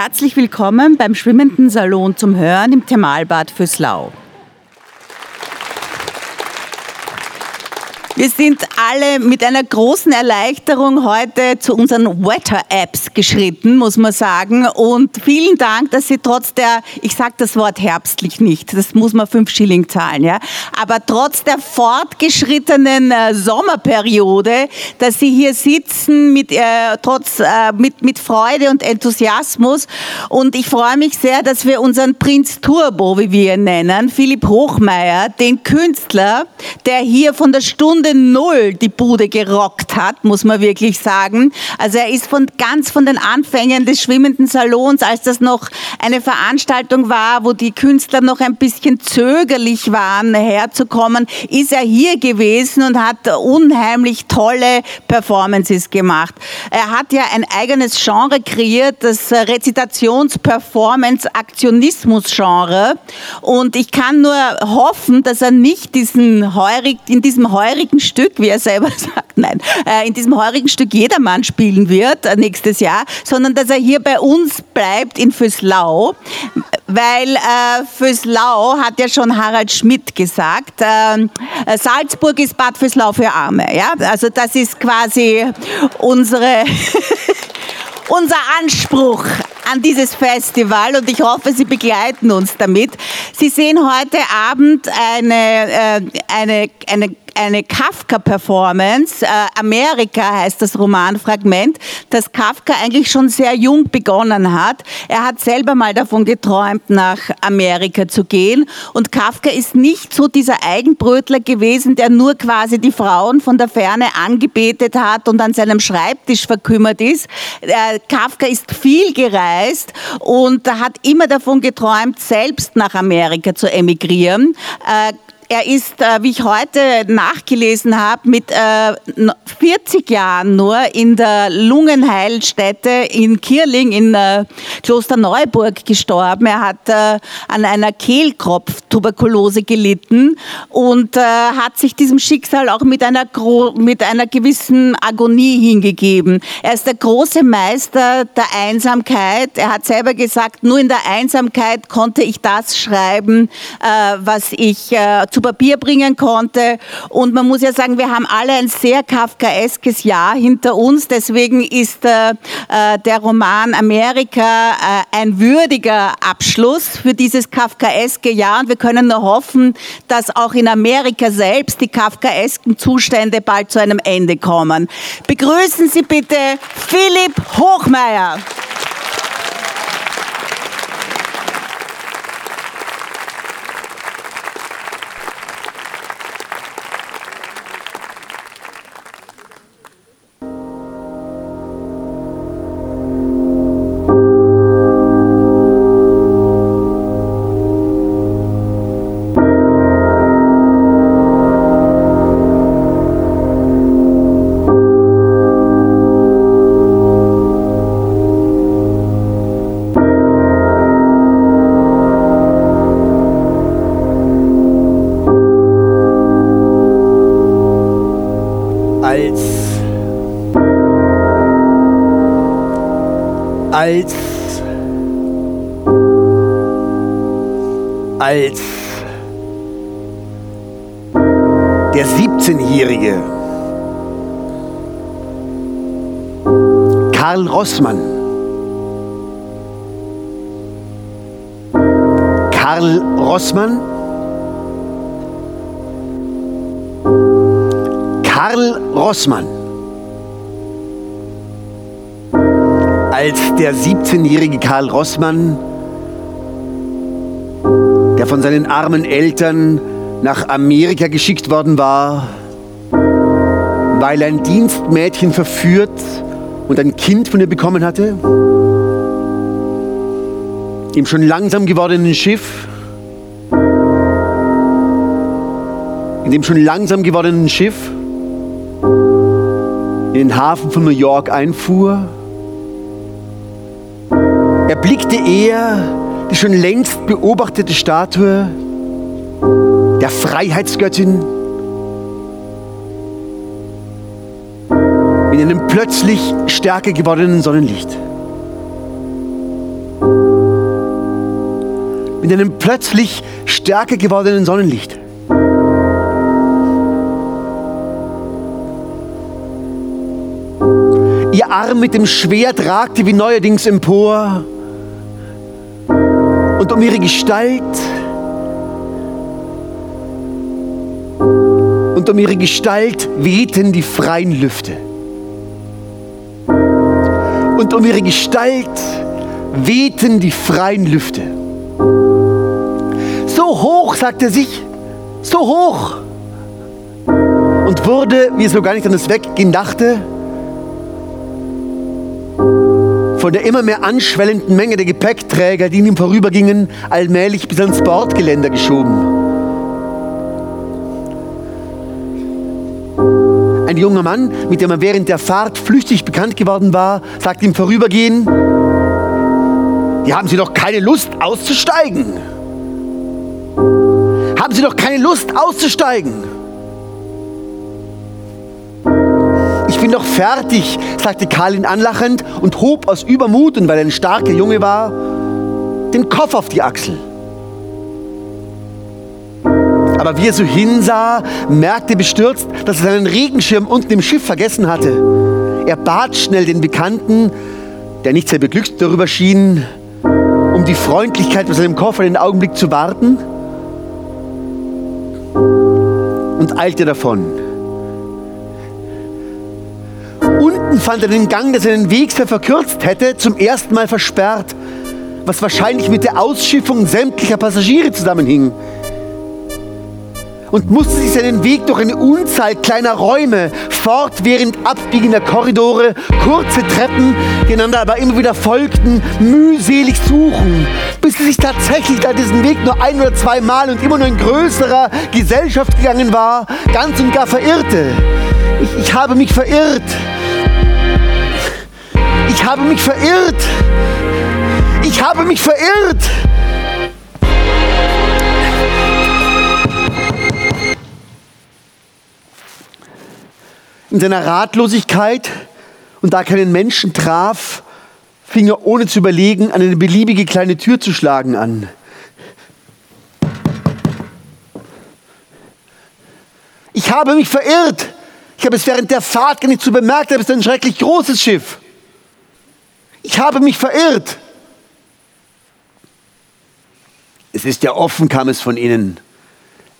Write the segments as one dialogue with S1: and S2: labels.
S1: Herzlich willkommen beim Schwimmenden Salon zum Hören im Thermalbad Füßlau. Wir sind alle mit einer großen Erleichterung heute zu unseren Wetter-Apps geschritten, muss man sagen. Und vielen Dank, dass Sie trotz der, ich sage das Wort herbstlich nicht, das muss man fünf Schilling zahlen, ja, aber trotz der fortgeschrittenen äh, Sommerperiode, dass Sie hier sitzen mit, äh, trotz, äh, mit, mit Freude und Enthusiasmus. Und ich freue mich sehr, dass wir unseren Prinz Turbo, wie wir ihn nennen, Philipp Hochmeier, den Künstler, der hier von der Stunde Stunde Null die Bude gerockt hat, muss man wirklich sagen. Also er ist von ganz von den Anfängen des schwimmenden Salons, als das noch eine Veranstaltung war, wo die Künstler noch ein bisschen zögerlich waren, herzukommen, ist er hier gewesen und hat unheimlich tolle Performances gemacht. Er hat ja ein eigenes Genre kreiert, das Rezitations-Performance-Aktionismus-Genre. Und ich kann nur hoffen, dass er nicht diesen heurig, in diesem heurigen heurigen Stück, wie er selber sagt, nein, äh, in diesem heurigen Stück Jedermann spielen wird äh, nächstes Jahr, sondern dass er hier bei uns bleibt in Füßlau, weil äh, Füßlau hat ja schon Harald Schmidt gesagt, äh, Salzburg ist Bad Füßlau für Arme. Ja? Also das ist quasi unsere unser Anspruch an dieses Festival und ich hoffe, Sie begleiten uns damit. Sie sehen heute Abend eine, äh, eine, eine eine Kafka-Performance. Äh, Amerika heißt das Romanfragment, das Kafka eigentlich schon sehr jung begonnen hat. Er hat selber mal davon geträumt, nach Amerika zu gehen. Und Kafka ist nicht so dieser Eigenbrötler gewesen, der nur quasi die Frauen von der Ferne angebetet hat und an seinem Schreibtisch verkümmert ist. Äh, Kafka ist viel gereist und hat immer davon geträumt, selbst nach Amerika zu emigrieren. Äh, er ist, äh, wie ich heute nachgelesen habe, mit 40 äh, Jahren nur in der Lungenheilstätte in Kirling in äh, Klosterneuburg gestorben. Er hat an einer Kehlkopftuberkulose gelitten und hat sich diesem Schicksal auch mit einer, mit einer gewissen Agonie hingegeben. Er ist der große Meister der Einsamkeit. Er hat selber gesagt, nur in der Einsamkeit konnte ich das schreiben, was ich zu zu Papier bringen konnte. Und man muss ja sagen, wir haben alle ein sehr kafkaeskes Jahr hinter uns. Deswegen ist äh, äh, der Roman Amerika äh, ein würdiger Abschluss für dieses kafkaeske Jahr. Und wir können nur hoffen, dass auch in Amerika selbst die kafkaesken Zustände bald zu einem Ende kommen. Begrüßen Sie bitte Philipp Hochmeier.
S2: Als als der 17-jährige Karl Rossmann. Karl Rossmann. Karl Rossmann als der 17-jährige Karl Rossmann, der von seinen armen Eltern nach Amerika geschickt worden war, weil ein Dienstmädchen verführt und ein Kind von ihr bekommen hatte, im schon langsam gewordenen Schiff, in dem schon langsam gewordenen Schiff. In den Hafen von New York einfuhr erblickte er die schon längst beobachtete Statue der Freiheitsgöttin in einem plötzlich stärker gewordenen Sonnenlicht. mit einem plötzlich stärker gewordenen Sonnenlicht. Ihr Arm mit dem Schwert ragte wie neuerdings empor. Und um ihre Gestalt und um ihre Gestalt wehten die freien Lüfte. Und um ihre Gestalt wehten die freien Lüfte. So hoch, sagte er sich, so hoch. Und wurde, wie es so gar nicht an das Weggehen dachte, von der immer mehr anschwellenden Menge der Gepäckträger, die in ihm vorübergingen, allmählich bis ans Bordgeländer geschoben. Ein junger Mann, mit dem er während der Fahrt flüchtig bekannt geworden war, sagt im Vorübergehen, die haben Sie doch keine Lust auszusteigen. Haben Sie doch keine Lust auszusteigen. Bin doch fertig, sagte Karl ihn anlachend und hob aus Übermut und weil er ein starker Junge war, den Kopf auf die Achsel. Aber wie er so hinsah, merkte bestürzt, dass er seinen Regenschirm unten im Schiff vergessen hatte. Er bat schnell den Bekannten, der nicht sehr beglückt darüber schien, um die Freundlichkeit mit seinem Koffer den Augenblick zu warten und eilte davon. Fand er den Gang, der seinen Weg sehr verkürzt hätte, zum ersten Mal versperrt, was wahrscheinlich mit der Ausschiffung sämtlicher Passagiere zusammenhing und musste sich seinen Weg durch eine Unzahl kleiner Räume, fortwährend abbiegender Korridore, kurze Treppen, die einander aber immer wieder folgten, mühselig suchen, bis er sich tatsächlich da diesen Weg nur ein oder zwei Mal und immer nur in größerer Gesellschaft gegangen war, ganz und gar verirrte. Ich, ich habe mich verirrt. Ich habe mich verirrt. Ich habe mich verirrt. In seiner Ratlosigkeit und da keinen Menschen traf, fing er ohne zu überlegen an eine beliebige kleine Tür zu schlagen an. Ich habe mich verirrt. Ich habe es während der Fahrt gar nicht zu bemerkt, aber es ist ein schrecklich großes Schiff. Ich habe mich verirrt. Es ist ja offen, kam es von ihnen.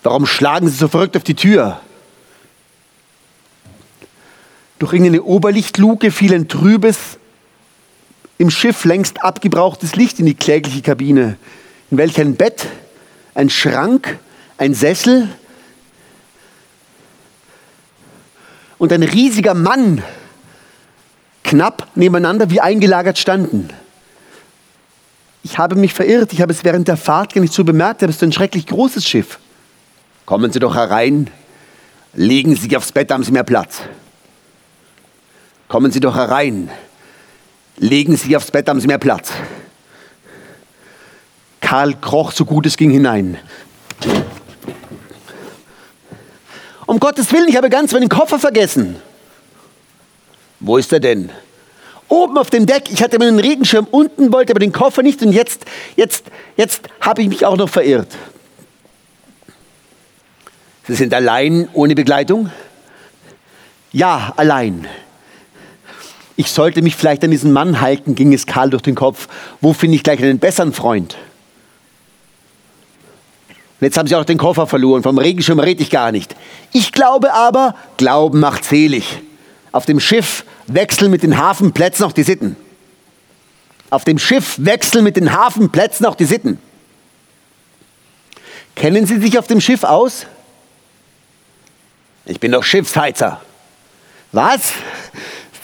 S2: Warum schlagen Sie so verrückt auf die Tür? Durch irgendeine Oberlichtluke fiel ein trübes, im Schiff längst abgebrauchtes Licht in die klägliche Kabine, in welcher ein Bett, ein Schrank, ein Sessel und ein riesiger Mann knapp nebeneinander wie eingelagert standen. Ich habe mich verirrt, ich habe es während der Fahrt gar nicht so bemerkt, aber es ist ein schrecklich großes Schiff. Kommen Sie doch herein, legen Sie sich aufs Bett, haben Sie mehr Platz. Kommen Sie doch herein. Legen Sie sich aufs Bett, haben Sie mehr Platz. Karl kroch so gut es ging hinein. Um Gottes Willen, ich habe ganz meinen Koffer vergessen. Wo ist er denn? Oben auf dem Deck. Ich hatte meinen Regenschirm unten, wollte aber den Koffer nicht und jetzt, jetzt, jetzt habe ich mich auch noch verirrt. Sie sind allein ohne Begleitung? Ja, allein. Ich sollte mich vielleicht an diesen Mann halten, ging es Karl durch den Kopf. Wo finde ich gleich einen besseren Freund? Und jetzt haben sie auch den Koffer verloren. Vom Regenschirm rede ich gar nicht. Ich glaube aber, Glauben macht selig. Auf dem Schiff wechseln mit den Hafenplätzen auch die Sitten. Auf dem Schiff wechseln mit den Hafenplätzen auch die Sitten. Kennen Sie sich auf dem Schiff aus? Ich bin doch Schiffsheizer. Was?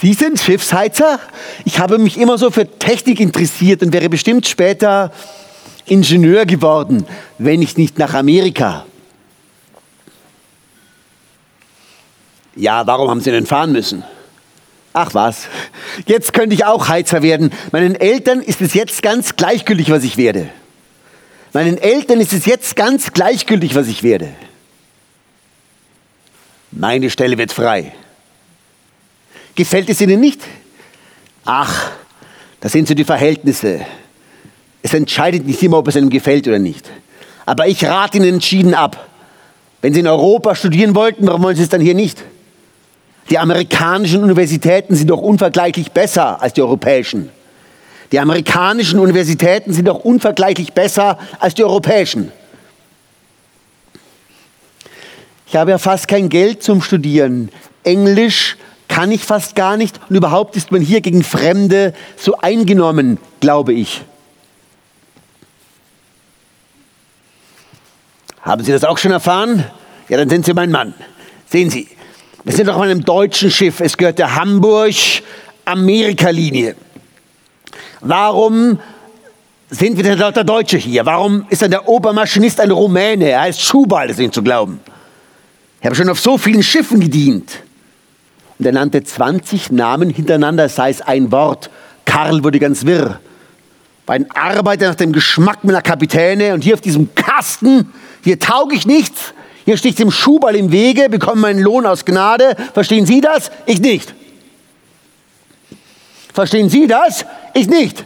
S2: Sie sind Schiffsheizer? Ich habe mich immer so für Technik interessiert und wäre bestimmt später Ingenieur geworden, wenn ich nicht nach Amerika. Ja, warum haben Sie denn fahren müssen? Ach was, jetzt könnte ich auch Heizer werden. Meinen Eltern ist es jetzt ganz gleichgültig, was ich werde. Meinen Eltern ist es jetzt ganz gleichgültig, was ich werde. Meine Stelle wird frei. Gefällt es Ihnen nicht? Ach, das sind so die Verhältnisse. Es entscheidet nicht immer, ob es einem gefällt oder nicht. Aber ich rate Ihnen entschieden ab. Wenn Sie in Europa studieren wollten, warum wollen Sie es dann hier nicht? Die amerikanischen Universitäten sind doch unvergleichlich besser als die europäischen. Die amerikanischen Universitäten sind doch unvergleichlich besser als die europäischen. Ich habe ja fast kein Geld zum Studieren. Englisch kann ich fast gar nicht und überhaupt ist man hier gegen Fremde so eingenommen, glaube ich. Haben Sie das auch schon erfahren? Ja, dann sind Sie mein Mann. Sehen Sie, wir sind doch auf einem deutschen Schiff. Es gehört der Hamburg-Amerika-Linie. Warum sind wir denn lauter Deutsche hier? Warum ist dann der Obermaschinist ein Rumäne? Er heißt Schubal, das ist nicht zu glauben. Ich habe schon auf so vielen Schiffen gedient. Und er nannte 20 Namen hintereinander, sei es ein Wort. Karl wurde ganz wirr. War ein Arbeiter nach dem Geschmack meiner Kapitäne und hier auf diesem Kasten, hier tauge ich nichts. Hier sticht dem Schuhball im Wege, bekomme meinen Lohn aus Gnade. Verstehen Sie das? Ich nicht. Verstehen Sie das? Ich nicht.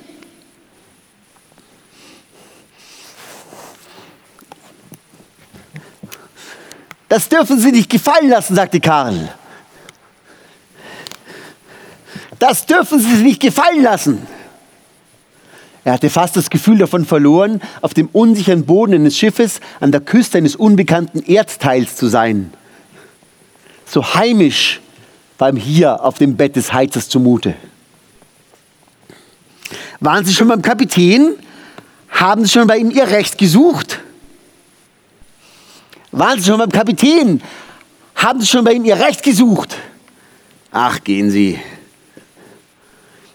S2: Das dürfen Sie nicht gefallen lassen, sagte Karl. Das dürfen Sie sich nicht gefallen lassen. Er hatte fast das Gefühl davon verloren, auf dem unsicheren Boden eines Schiffes an der Küste eines unbekannten Erdteils zu sein. So heimisch war ihm hier auf dem Bett des Heizers zumute. Waren Sie schon beim Kapitän? Haben Sie schon bei ihm Ihr Recht gesucht? Waren Sie schon beim Kapitän? Haben Sie schon bei ihm Ihr Recht gesucht? Ach, gehen Sie.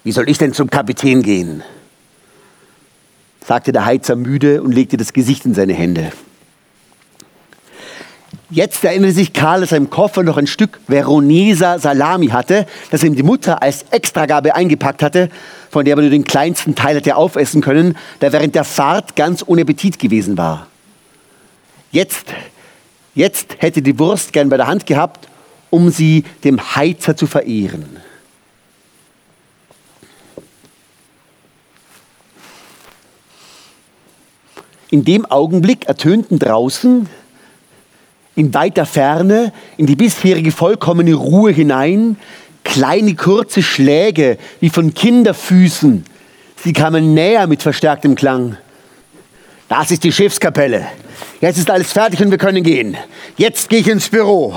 S2: Wie soll ich denn zum Kapitän gehen? Sagte der Heizer müde und legte das Gesicht in seine Hände. Jetzt erinnerte sich Karl, dass er im Koffer noch ein Stück Veroneser Salami hatte, das ihm die Mutter als Extragabe eingepackt hatte, von der er nur den kleinsten Teil hätte aufessen können, der während der Fahrt ganz ohne Appetit gewesen war. Jetzt, jetzt hätte die Wurst gern bei der Hand gehabt, um sie dem Heizer zu verehren. In dem Augenblick ertönten draußen in weiter Ferne, in die bisherige vollkommene Ruhe hinein, kleine kurze Schläge wie von Kinderfüßen. Sie kamen näher mit verstärktem Klang. Das ist die Schiffskapelle. Jetzt ist alles fertig und wir können gehen. Jetzt gehe ich ins Büro.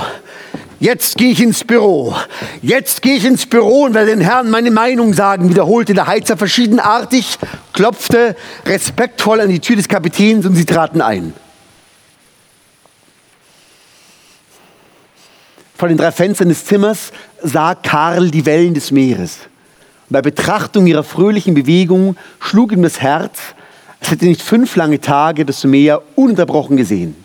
S2: Jetzt gehe ich ins Büro. Jetzt gehe ich ins Büro und werde den Herrn meine Meinung sagen, wiederholte der Heizer verschiedenartig, klopfte respektvoll an die Tür des Kapitäns und sie traten ein. Von den drei Fenstern des Zimmers sah Karl die Wellen des Meeres. bei Betrachtung ihrer fröhlichen Bewegung schlug ihm das Herz, als hätte nicht fünf lange Tage das Meer ununterbrochen gesehen.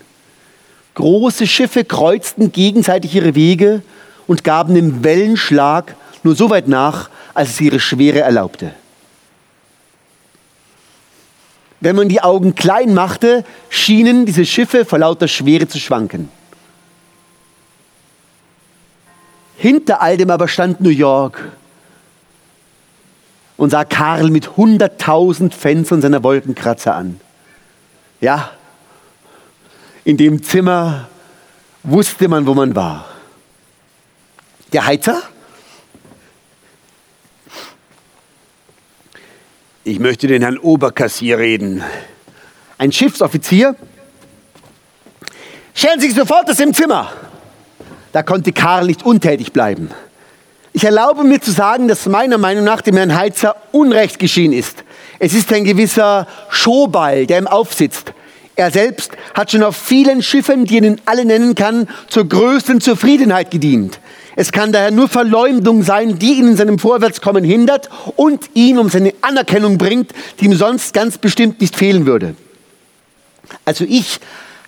S2: Große Schiffe kreuzten gegenseitig ihre Wege und gaben dem Wellenschlag nur so weit nach, als es ihre Schwere erlaubte. Wenn man die Augen klein machte, schienen diese Schiffe vor lauter Schwere zu schwanken. Hinter all dem aber stand New York und sah Karl mit hunderttausend Fenstern seiner Wolkenkratzer an. Ja, in dem Zimmer wusste man, wo man war. Der Heizer? Ich möchte den Herrn Oberkassier reden. Ein Schiffsoffizier? Stellen Sie sich sofort das im Zimmer. Da konnte Karl nicht untätig bleiben. Ich erlaube mir zu sagen, dass meiner Meinung nach dem Herrn Heizer Unrecht geschehen ist. Es ist ein gewisser Schoball, der ihm aufsitzt. Er selbst hat schon auf vielen Schiffen, die ihn alle nennen kann, zur größten Zufriedenheit gedient. Es kann daher nur Verleumdung sein, die ihn in seinem Vorwärtskommen hindert und ihn um seine Anerkennung bringt, die ihm sonst ganz bestimmt nicht fehlen würde. Also ich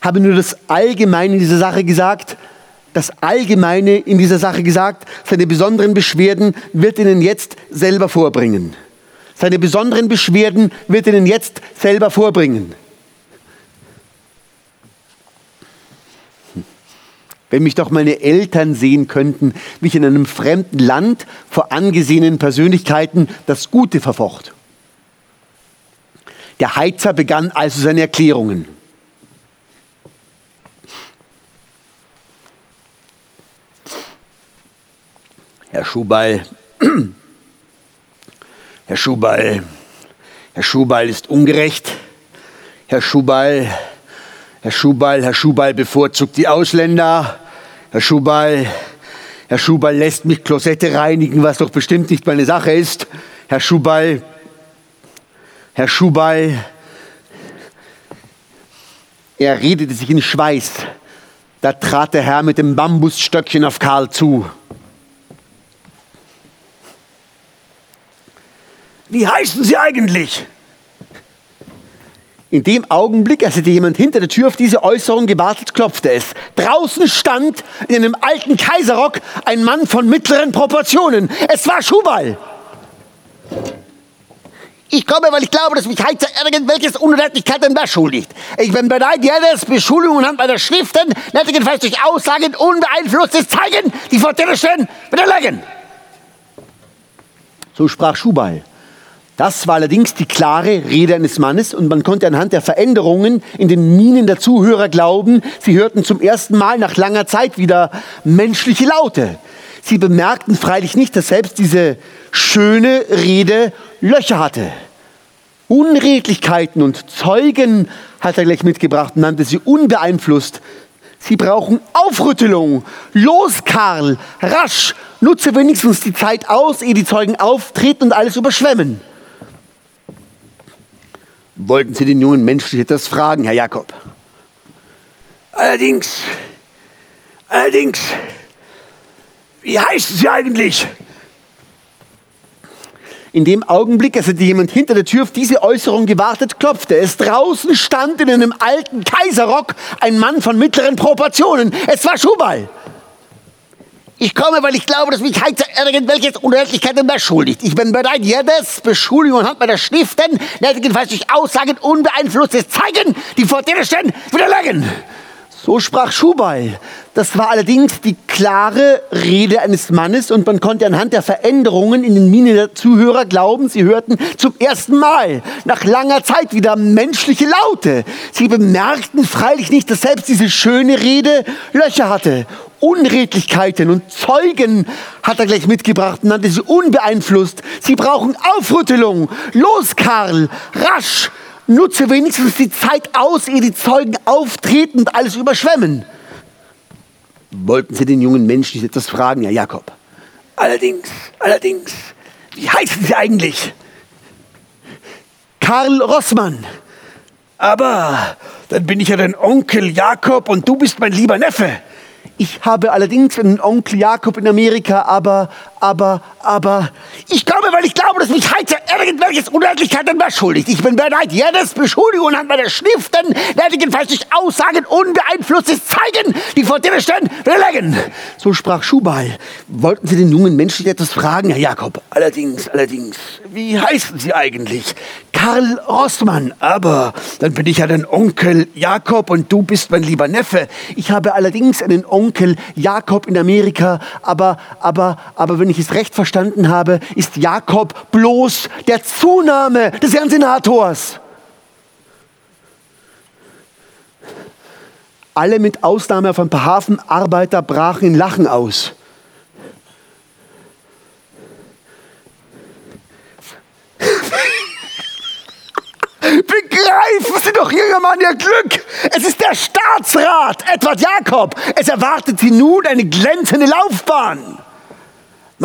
S2: habe nur das Allgemeine in dieser Sache gesagt, das Allgemeine in dieser Sache gesagt, seine besonderen Beschwerden wird Ihnen jetzt selber vorbringen. Seine besonderen Beschwerden wird Ihnen jetzt selber vorbringen. Wenn mich doch meine Eltern sehen könnten, wie ich in einem fremden Land vor angesehenen Persönlichkeiten das Gute verfocht. Der Heizer begann also seine Erklärungen. Herr Schubeil, Herr Schubeil, Herr Schubeil ist ungerecht. Herr Schubeil, Herr Schubeil, Herr Schubeil bevorzugt die Ausländer. Herr Schubeil, Herr Schubeil lässt mich Klosette reinigen, was doch bestimmt nicht meine Sache ist. Herr Schubeil, Herr Schubeil, er redete sich in Schweiß. Da trat der Herr mit dem Bambusstöckchen auf Karl zu. Wie heißen Sie eigentlich? In dem Augenblick, als hätte jemand hinter der Tür auf diese Äußerung gewartet, klopfte es. Draußen stand in einem alten Kaiserrock ein Mann von mittleren Proportionen. Es war Schubal. Ich komme, weil ich glaube, dass mich Heizer irgendwelches Unredlichkeiten beschuldigt. Ich bin bereit, jedes Beschuldigung anhand meiner Schriften, nettigenfalls durch Aussagen unbeeinflusstes Zeigen, die vor dir stehen, widerlegen. So sprach Schubal. Das war allerdings die klare Rede eines Mannes und man konnte anhand der Veränderungen in den Mienen der Zuhörer glauben, sie hörten zum ersten Mal nach langer Zeit wieder menschliche Laute. Sie bemerkten freilich nicht, dass selbst diese schöne Rede Löcher hatte. Unredlichkeiten und Zeugen hat er gleich mitgebracht, nannte sie unbeeinflusst. Sie brauchen Aufrüttelung. Los, Karl, rasch, nutze wenigstens die Zeit aus, ehe die Zeugen auftreten und alles überschwemmen. Wollten Sie den jungen Menschen etwas fragen, Herr Jakob? Allerdings, allerdings, wie heißen Sie eigentlich? In dem Augenblick, als hätte jemand hinter der Tür auf diese Äußerung gewartet, klopfte es. Draußen stand in einem alten Kaiserrock ein Mann von mittleren Proportionen. Es war Schubal. Ich komme, weil ich glaube, dass mich Heizer irgendwelches Unredlichkeiten beschuldigt. Ich bin bereit, jedes Beschuldigung anhand meiner Schriften, nötigenfalls durch Aussagen unbeeinflusstes Zeigen, die vor dir stehen, widerlegen. So sprach Schubal. Das war allerdings die klare Rede eines Mannes und man konnte anhand der Veränderungen in den Mienen der Zuhörer glauben, sie hörten zum ersten Mal nach langer Zeit wieder menschliche Laute. Sie bemerkten freilich nicht, dass selbst diese schöne Rede Löcher hatte. Unredlichkeiten und Zeugen hat er gleich mitgebracht und nannte sie unbeeinflusst. Sie brauchen Aufrüttelung. Los, Karl, rasch! Nutze wenigstens die Zeit aus, ehe die Zeugen auftreten und alles überschwemmen. Wollten Sie den jungen Menschen nicht etwas fragen, Herr Jakob? Allerdings, allerdings, wie heißen Sie eigentlich? Karl Rossmann. Aber dann bin ich ja dein Onkel Jakob und du bist mein lieber Neffe. Ich habe allerdings einen Onkel Jakob in Amerika, aber, aber, aber, ich komme, weil ich glaube, dass mich Heizer irgendwelches Unredlichkeiten beschuldigt. Ich bin bereit, jedes Beschuldigung anhand meiner Schriften, nötigenfalls durch Aussagen unbeeinflusstes Zeigen, die vor dir stehen, widerlegen. So sprach Schubal. Wollten Sie den jungen Menschen etwas fragen, Herr Jakob? Allerdings, allerdings, wie heißen Sie eigentlich? Karl Rossmann. Aber dann bin ich ja dein Onkel Jakob und du bist mein lieber Neffe. Ich habe allerdings einen Onkel Jakob in Amerika, aber, aber, aber wenn ich es recht verstanden habe, ist Jakob bloß der Zunahme des Herrn Senators. Alle mit Ausnahme von ein paar Hafenarbeiter brachen in Lachen aus. Begreifen Sie doch, junger Mann, Ihr Glück! Es ist der Staatsrat, Edward Jakob. Es erwartet Sie nun eine glänzende Laufbahn.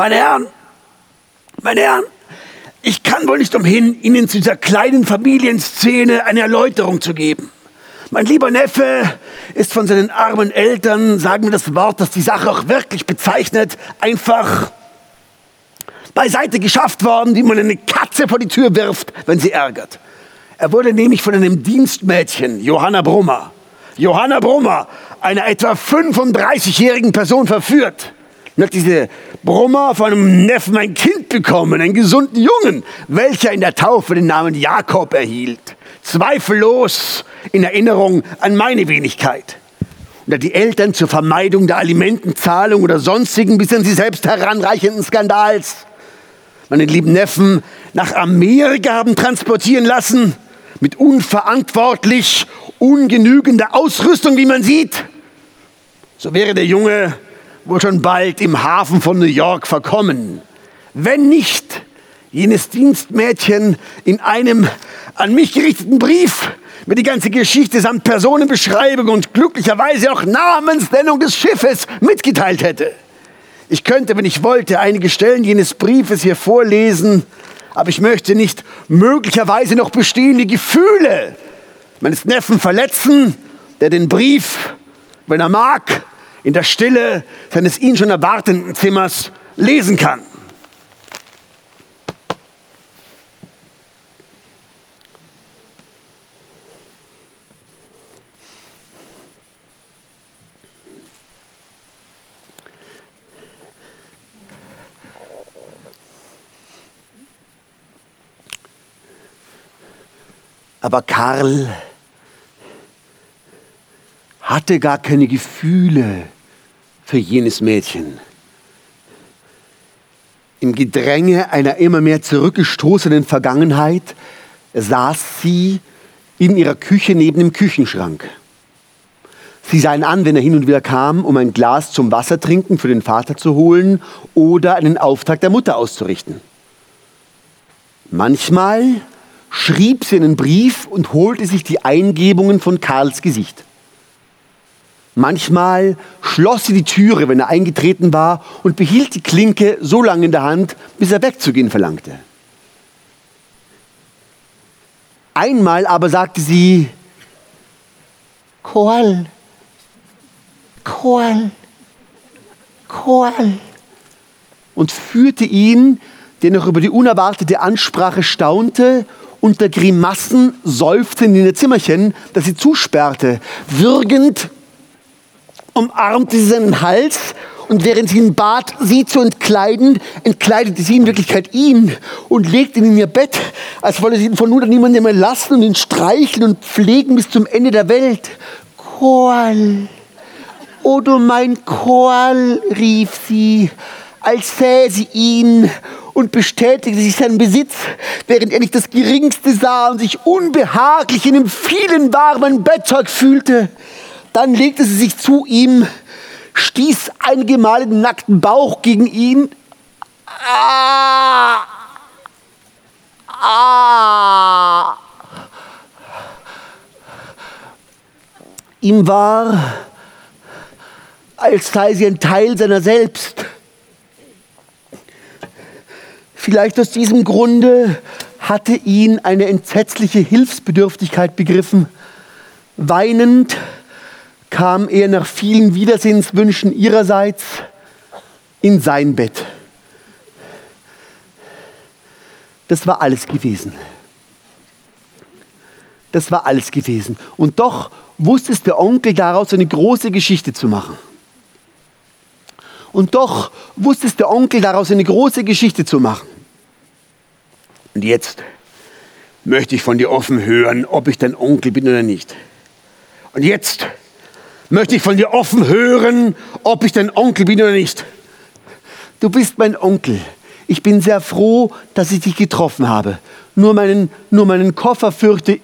S2: Meine Herren, meine Herren, ich kann wohl nicht umhin, Ihnen zu dieser kleinen Familienszene eine Erläuterung zu geben. Mein lieber Neffe ist von seinen armen Eltern, sagen wir das Wort, das die Sache auch wirklich bezeichnet, einfach beiseite geschafft worden, wie man eine Katze vor die Tür wirft, wenn sie ärgert. Er wurde nämlich von einem Dienstmädchen, Johanna Brummer, Johanna Brummer, einer etwa 35-jährigen Person verführt. Und hat diese Brummer von einem Neffen ein Kind bekommen, einen gesunden Jungen, welcher in der Taufe den Namen Jakob erhielt. Zweifellos in Erinnerung an meine Wenigkeit. Und da die Eltern zur Vermeidung der Alimentenzahlung oder sonstigen bis an sie selbst heranreichenden Skandals meinen lieben Neffen nach Amerika haben transportieren lassen, mit unverantwortlich ungenügender Ausrüstung, wie man sieht, so wäre der Junge wohl schon bald im Hafen von New York verkommen. Wenn nicht jenes Dienstmädchen in einem an mich gerichteten Brief mir die ganze Geschichte samt Personenbeschreibung und glücklicherweise auch Namensnennung des Schiffes mitgeteilt hätte. Ich könnte, wenn ich wollte, einige Stellen jenes Briefes hier vorlesen, aber ich möchte nicht möglicherweise noch bestehende Gefühle meines Neffen verletzen, der den Brief, wenn er mag, in der Stille seines ihn schon erwartenden Zimmers lesen kann. Aber Karl hatte gar keine Gefühle für jenes Mädchen. Im Gedränge einer immer mehr zurückgestoßenen Vergangenheit saß sie in ihrer Küche neben dem Küchenschrank. Sie sah ihn an, wenn er hin und wieder kam, um ein Glas zum Wassertrinken für den Vater zu holen oder einen Auftrag der Mutter auszurichten. Manchmal schrieb sie einen Brief und holte sich die Eingebungen von Karls Gesicht. Manchmal schloss sie die Türe, wenn er eingetreten war, und behielt die Klinke so lange in der Hand, bis er wegzugehen verlangte. Einmal aber sagte sie, Koal, Koal, Koal, und führte ihn, der noch über die unerwartete Ansprache staunte, unter Grimassen seufzend in ihr Zimmerchen, das sie zusperrte, würgend umarmte sie seinen Hals und während sie ihn bat, sie zu entkleiden, entkleidete sie in Wirklichkeit ihn und legte ihn in ihr Bett, als wolle sie ihn von nun an niemandem mehr lassen und ihn streicheln und pflegen bis zum Ende der Welt. Koal, oh du mein Koal, rief sie, als sähe sie ihn und bestätigte sich seinen Besitz, während er nicht das Geringste sah und sich unbehaglich in dem vielen warmen Bettzeug fühlte. Dann legte sie sich zu ihm, stieß einige Male den nackten Bauch gegen ihn. Ah! Ah! Ihm war, als sei sie ein Teil seiner selbst. Vielleicht aus diesem Grunde hatte ihn eine entsetzliche Hilfsbedürftigkeit begriffen. Weinend kam er nach vielen Wiedersehenswünschen ihrerseits in sein Bett. Das war alles gewesen. Das war alles gewesen. Und doch wusste es der Onkel daraus eine große Geschichte zu machen. Und doch wusste es der Onkel daraus eine große Geschichte zu machen. Und jetzt möchte ich von dir offen hören, ob ich dein Onkel bin oder nicht. Und jetzt möchte ich von dir offen hören, ob ich dein Onkel bin oder nicht. Du bist mein Onkel. Ich bin sehr froh, dass ich dich getroffen habe. Nur meinen, nur meinen Koffer fürchte.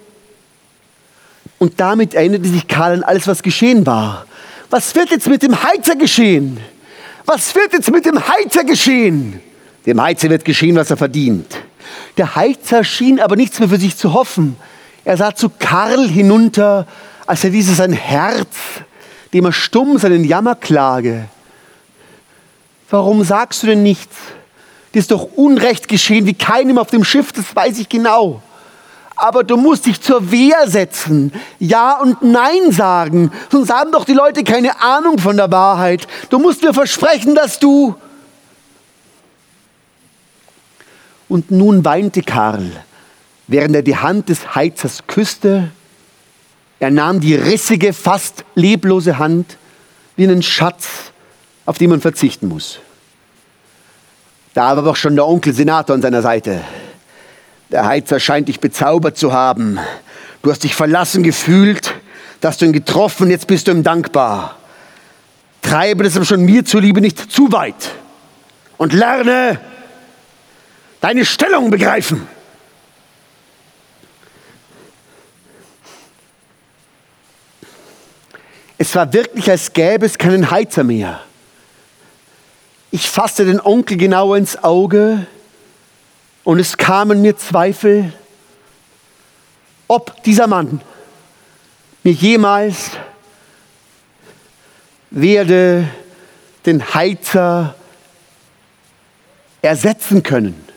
S2: Und damit erinnerte sich Karl an alles, was geschehen war. Was wird jetzt mit dem Heizer geschehen? Was wird jetzt mit dem Heizer geschehen? Dem Heizer wird geschehen, was er verdient. Der Heizer schien aber nichts mehr für sich zu hoffen. Er sah zu Karl hinunter, als er dieses sein Herz dem er stumm seinen Jammer klage. Warum sagst du denn nichts? Dir ist doch Unrecht geschehen wie keinem auf dem Schiff, das weiß ich genau. Aber du musst dich zur Wehr setzen, Ja und Nein sagen, sonst haben doch die Leute keine Ahnung von der Wahrheit. Du musst mir versprechen, dass du... Und nun weinte Karl, während er die Hand des Heizers küsste er nahm die rissige, fast leblose Hand wie einen Schatz, auf den man verzichten muss. Da war aber auch schon der Onkel Senator an seiner Seite. Der Heizer scheint dich bezaubert zu haben. Du hast dich verlassen gefühlt, dass du ihn getroffen, jetzt bist du ihm dankbar. Treibe das aber schon mir zuliebe nicht zu weit und lerne deine Stellung begreifen. Es war wirklich, als gäbe es keinen Heizer mehr. Ich fasste den Onkel genau ins Auge und es kamen mir Zweifel, ob dieser Mann mir jemals werde den Heizer ersetzen können.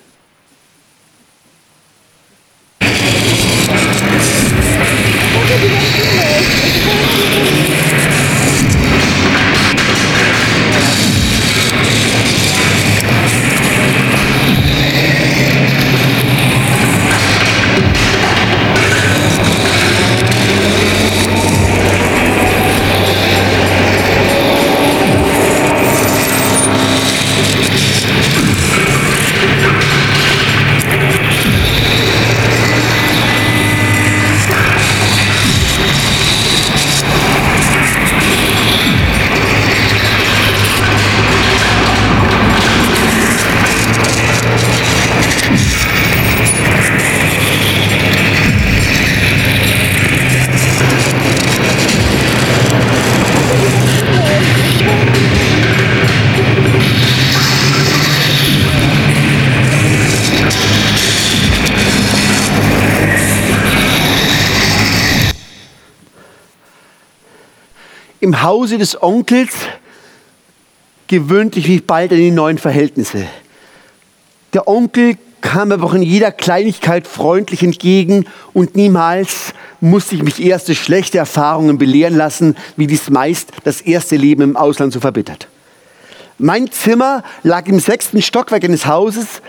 S2: Hause des Onkels gewöhnte ich mich bald an die neuen Verhältnisse. Der Onkel kam mir auch in jeder Kleinigkeit freundlich entgegen und niemals musste ich mich erste schlechte Erfahrungen belehren lassen, wie dies meist das erste Leben im Ausland so verbittert. Mein Zimmer lag im sechsten Stockwerk eines Hauses,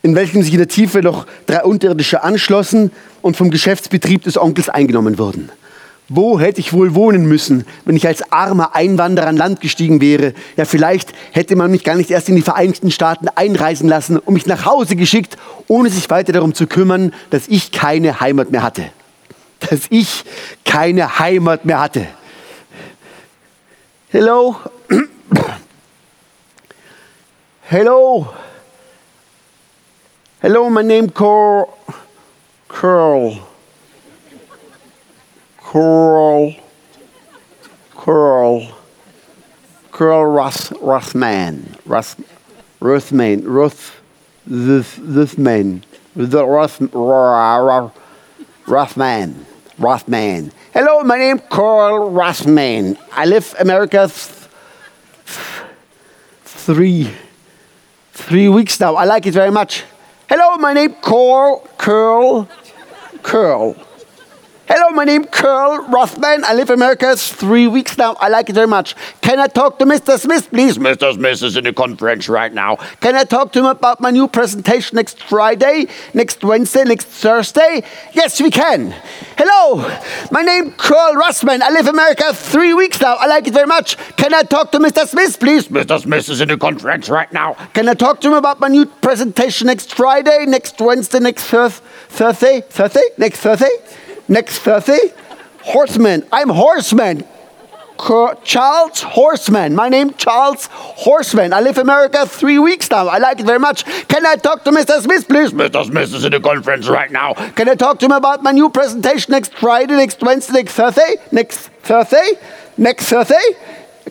S2: in welchem sich in der Tiefe noch drei unterirdische anschlossen und vom Geschäftsbetrieb des Onkels eingenommen wurden. Wo hätte ich wohl wohnen müssen, wenn ich als armer Einwanderer an Land gestiegen wäre? Ja, vielleicht hätte man mich gar nicht erst in die Vereinigten Staaten einreisen lassen und mich nach Hause geschickt, ohne sich weiter darum zu kümmern, dass ich keine Heimat mehr hatte. Dass ich keine Heimat mehr hatte. Hello? Hello? Hello, my name Carl. Carl. Coral, Coral, Coral Roth, Rothman, Roth, Rothman, Roth, this, this man, the Roth, Rothman, Rothman. Hello, my name Carl Rothman. I live America three, three weeks now. I like it very much. Hello, my name Carl, Curl, Curl. Hello, my name is Curl Rothman. I live in America three weeks now. I like it very much. Can I talk to Mr. Smith, please? Mr. Smith is in a conference right now. Can I talk to him about my new presentation next Friday, next Wednesday, next Thursday? Yes, we can. Hello, my name is Curl Rothman. I live in America three weeks now. I like it very much. Can I talk to Mr. Smith, please? Mr. Smith is in a conference right now. Can I talk to him about my new presentation next Friday, next Wednesday, next Thursday, Thursday, next Thursday? Next Thursday, Horseman. I'm Horseman. Charles Horseman. My name Charles Horseman. I live in America three weeks now. I like it very much. Can I talk to Mr. Smith, please? Mr. Smith is in a conference right now. Can I talk to him about my new presentation next Friday, next Wednesday, next Thursday? Next Thursday? Next Thursday?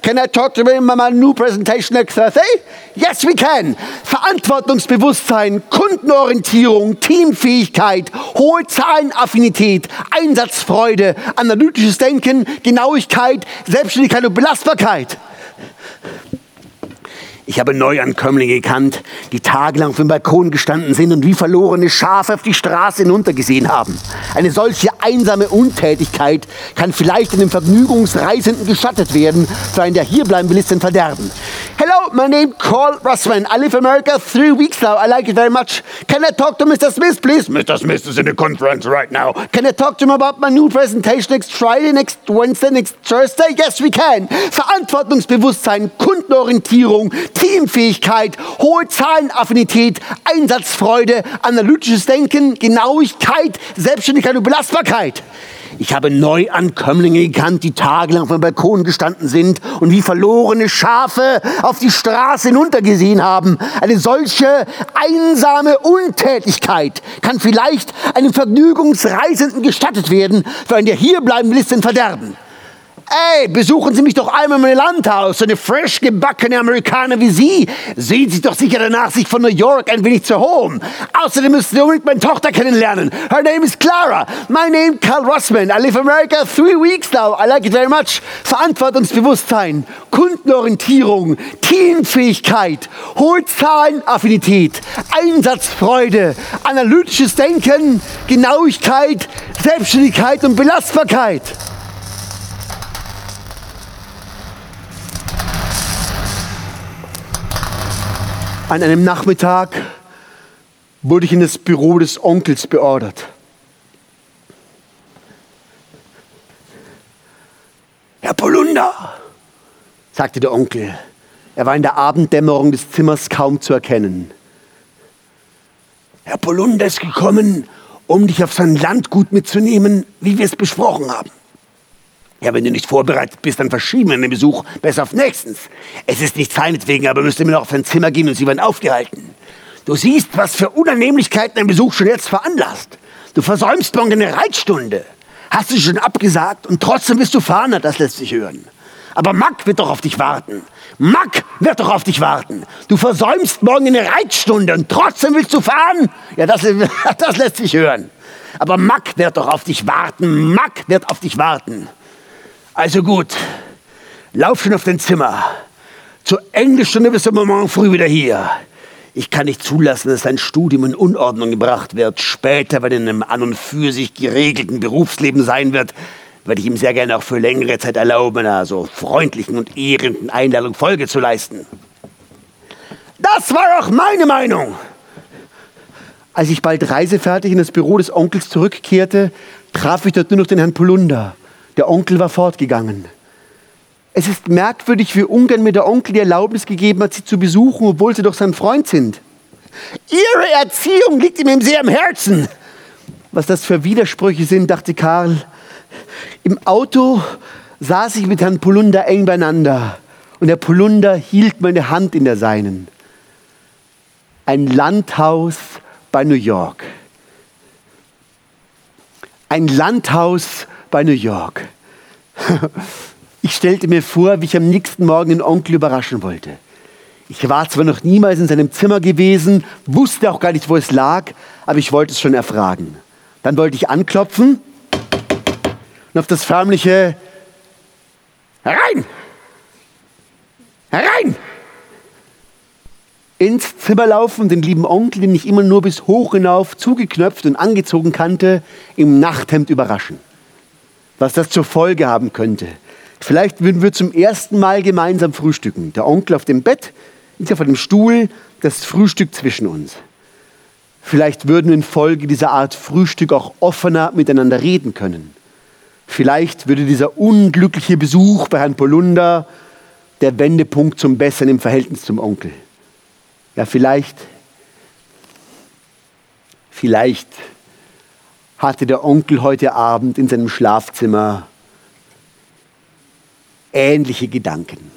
S2: Can I talk to about my new presentation next Thursday? Yes, we can. Verantwortungsbewusstsein, Kundenorientierung, Teamfähigkeit, hohe Zahlenaffinität, Einsatzfreude, analytisches Denken, Genauigkeit, Selbstständigkeit und Belastbarkeit. Ich habe Neuankömmlinge gekannt, die tagelang auf dem Balkon gestanden sind und wie verlorene Schafe auf die Straße hinuntergesehen haben. Eine solche einsame Untätigkeit kann vielleicht einem Vergnügungsreisenden gestattet werden, für einen, der hierbleiben will, ist ein Verderben. Hello, my name is Carl Russman. I live in America three weeks now. I like it very much. Can I talk to Mr. Smith, please? Mr. Smith is in a conference right now. Can I talk to him about my new presentation next Friday, next Wednesday, next Thursday? Yes, we can. Verantwortungsbewusstsein, Kundenorientierung, Teamfähigkeit, hohe Zahlenaffinität, Einsatzfreude, analytisches Denken, Genauigkeit, Selbstständigkeit und Belastbarkeit. Ich habe Neuankömmlinge gekannt, die tagelang auf dem Balkon gestanden sind und wie verlorene Schafe auf die Straße hinuntergesehen haben. Eine solche einsame Untätigkeit kann vielleicht einem Vergnügungsreisenden gestattet werden, einen, der hierbleiben will, ist ein Verderben. Ey, besuchen Sie mich doch einmal in mein Landhaus, so eine frisch gebackene Amerikaner wie Sie. Sehen Sie doch sicher danach, sich von New York ein wenig zu erholen. Außerdem müssen Sie unbedingt meine Tochter kennenlernen. Her name is Clara. My name Carl Rossman. I live in America three weeks now. I like it very much. Verantwortungsbewusstsein, Kundenorientierung, Teamfähigkeit, Hohlzahlenaffinität, Einsatzfreude, analytisches Denken, Genauigkeit, Selbstständigkeit und Belastbarkeit. An einem Nachmittag wurde ich in das Büro des Onkels beordert. Herr Polunder, sagte der Onkel. Er war in der Abenddämmerung des Zimmers kaum zu erkennen. Herr Polunder ist gekommen, um dich auf sein Landgut mitzunehmen, wie wir es besprochen haben. Ja, wenn du nicht vorbereitet bist, dann verschieben wir den Besuch besser auf nächstens. Es ist nicht seinetwegen, aber müsste mir noch auf sein Zimmer gehen und sie werden aufgehalten. Du siehst, was für Unannehmlichkeiten ein Besuch schon jetzt veranlasst. Du versäumst morgen eine Reitstunde. Hast du schon abgesagt und trotzdem wirst du fahren, das lässt sich hören. Aber Mack wird doch auf dich warten. Mack wird doch auf dich warten. Du versäumst morgen eine Reitstunde und trotzdem willst du fahren? Ja, das, das lässt sich hören. Aber Mack wird doch auf dich warten. Mack wird auf dich warten. Also gut, lauf schon auf dein Zimmer. Zur Englischstunde bist du morgen früh wieder hier. Ich kann nicht zulassen, dass dein Studium in Unordnung gebracht wird. Später, wenn er in einem an und für sich geregelten Berufsleben sein wird, werde ich ihm sehr gerne auch für längere Zeit erlauben, einer so freundlichen und ehrenden Einladung Folge zu leisten. Das war auch meine Meinung. Als ich bald reisefertig in das Büro des Onkels zurückkehrte, traf ich dort nur noch den Herrn Polunder. Der Onkel war fortgegangen. Es ist merkwürdig, wie ungern mir der Onkel die Erlaubnis gegeben hat, sie zu besuchen, obwohl sie doch sein Freund sind. Ihre Erziehung liegt ihm sehr am Herzen. Was das für Widersprüche sind, dachte Karl. Im Auto saß ich mit Herrn Polunder eng beieinander und der Polunder hielt meine Hand in der seinen. Ein Landhaus bei New York. Ein Landhaus bei New York. Ich stellte mir vor, wie ich am nächsten Morgen den Onkel überraschen wollte. Ich war zwar noch niemals in seinem Zimmer gewesen, wusste auch gar nicht, wo es lag, aber ich wollte es schon erfragen. Dann wollte ich anklopfen und auf das förmliche Herein! Herein! ins Zimmer laufen den lieben Onkel, den ich immer nur bis hoch hinauf zugeknöpft und angezogen kannte, im Nachthemd überraschen was das zur Folge haben könnte. Vielleicht würden wir zum ersten Mal gemeinsam frühstücken. Der Onkel auf dem Bett, ich auf dem Stuhl, das Frühstück zwischen uns. Vielleicht würden wir infolge dieser Art Frühstück auch offener miteinander reden können. Vielleicht würde dieser unglückliche Besuch bei Herrn Polunder der Wendepunkt zum Besseren im Verhältnis zum Onkel. Ja, vielleicht, vielleicht hatte der Onkel heute Abend in seinem Schlafzimmer ähnliche Gedanken.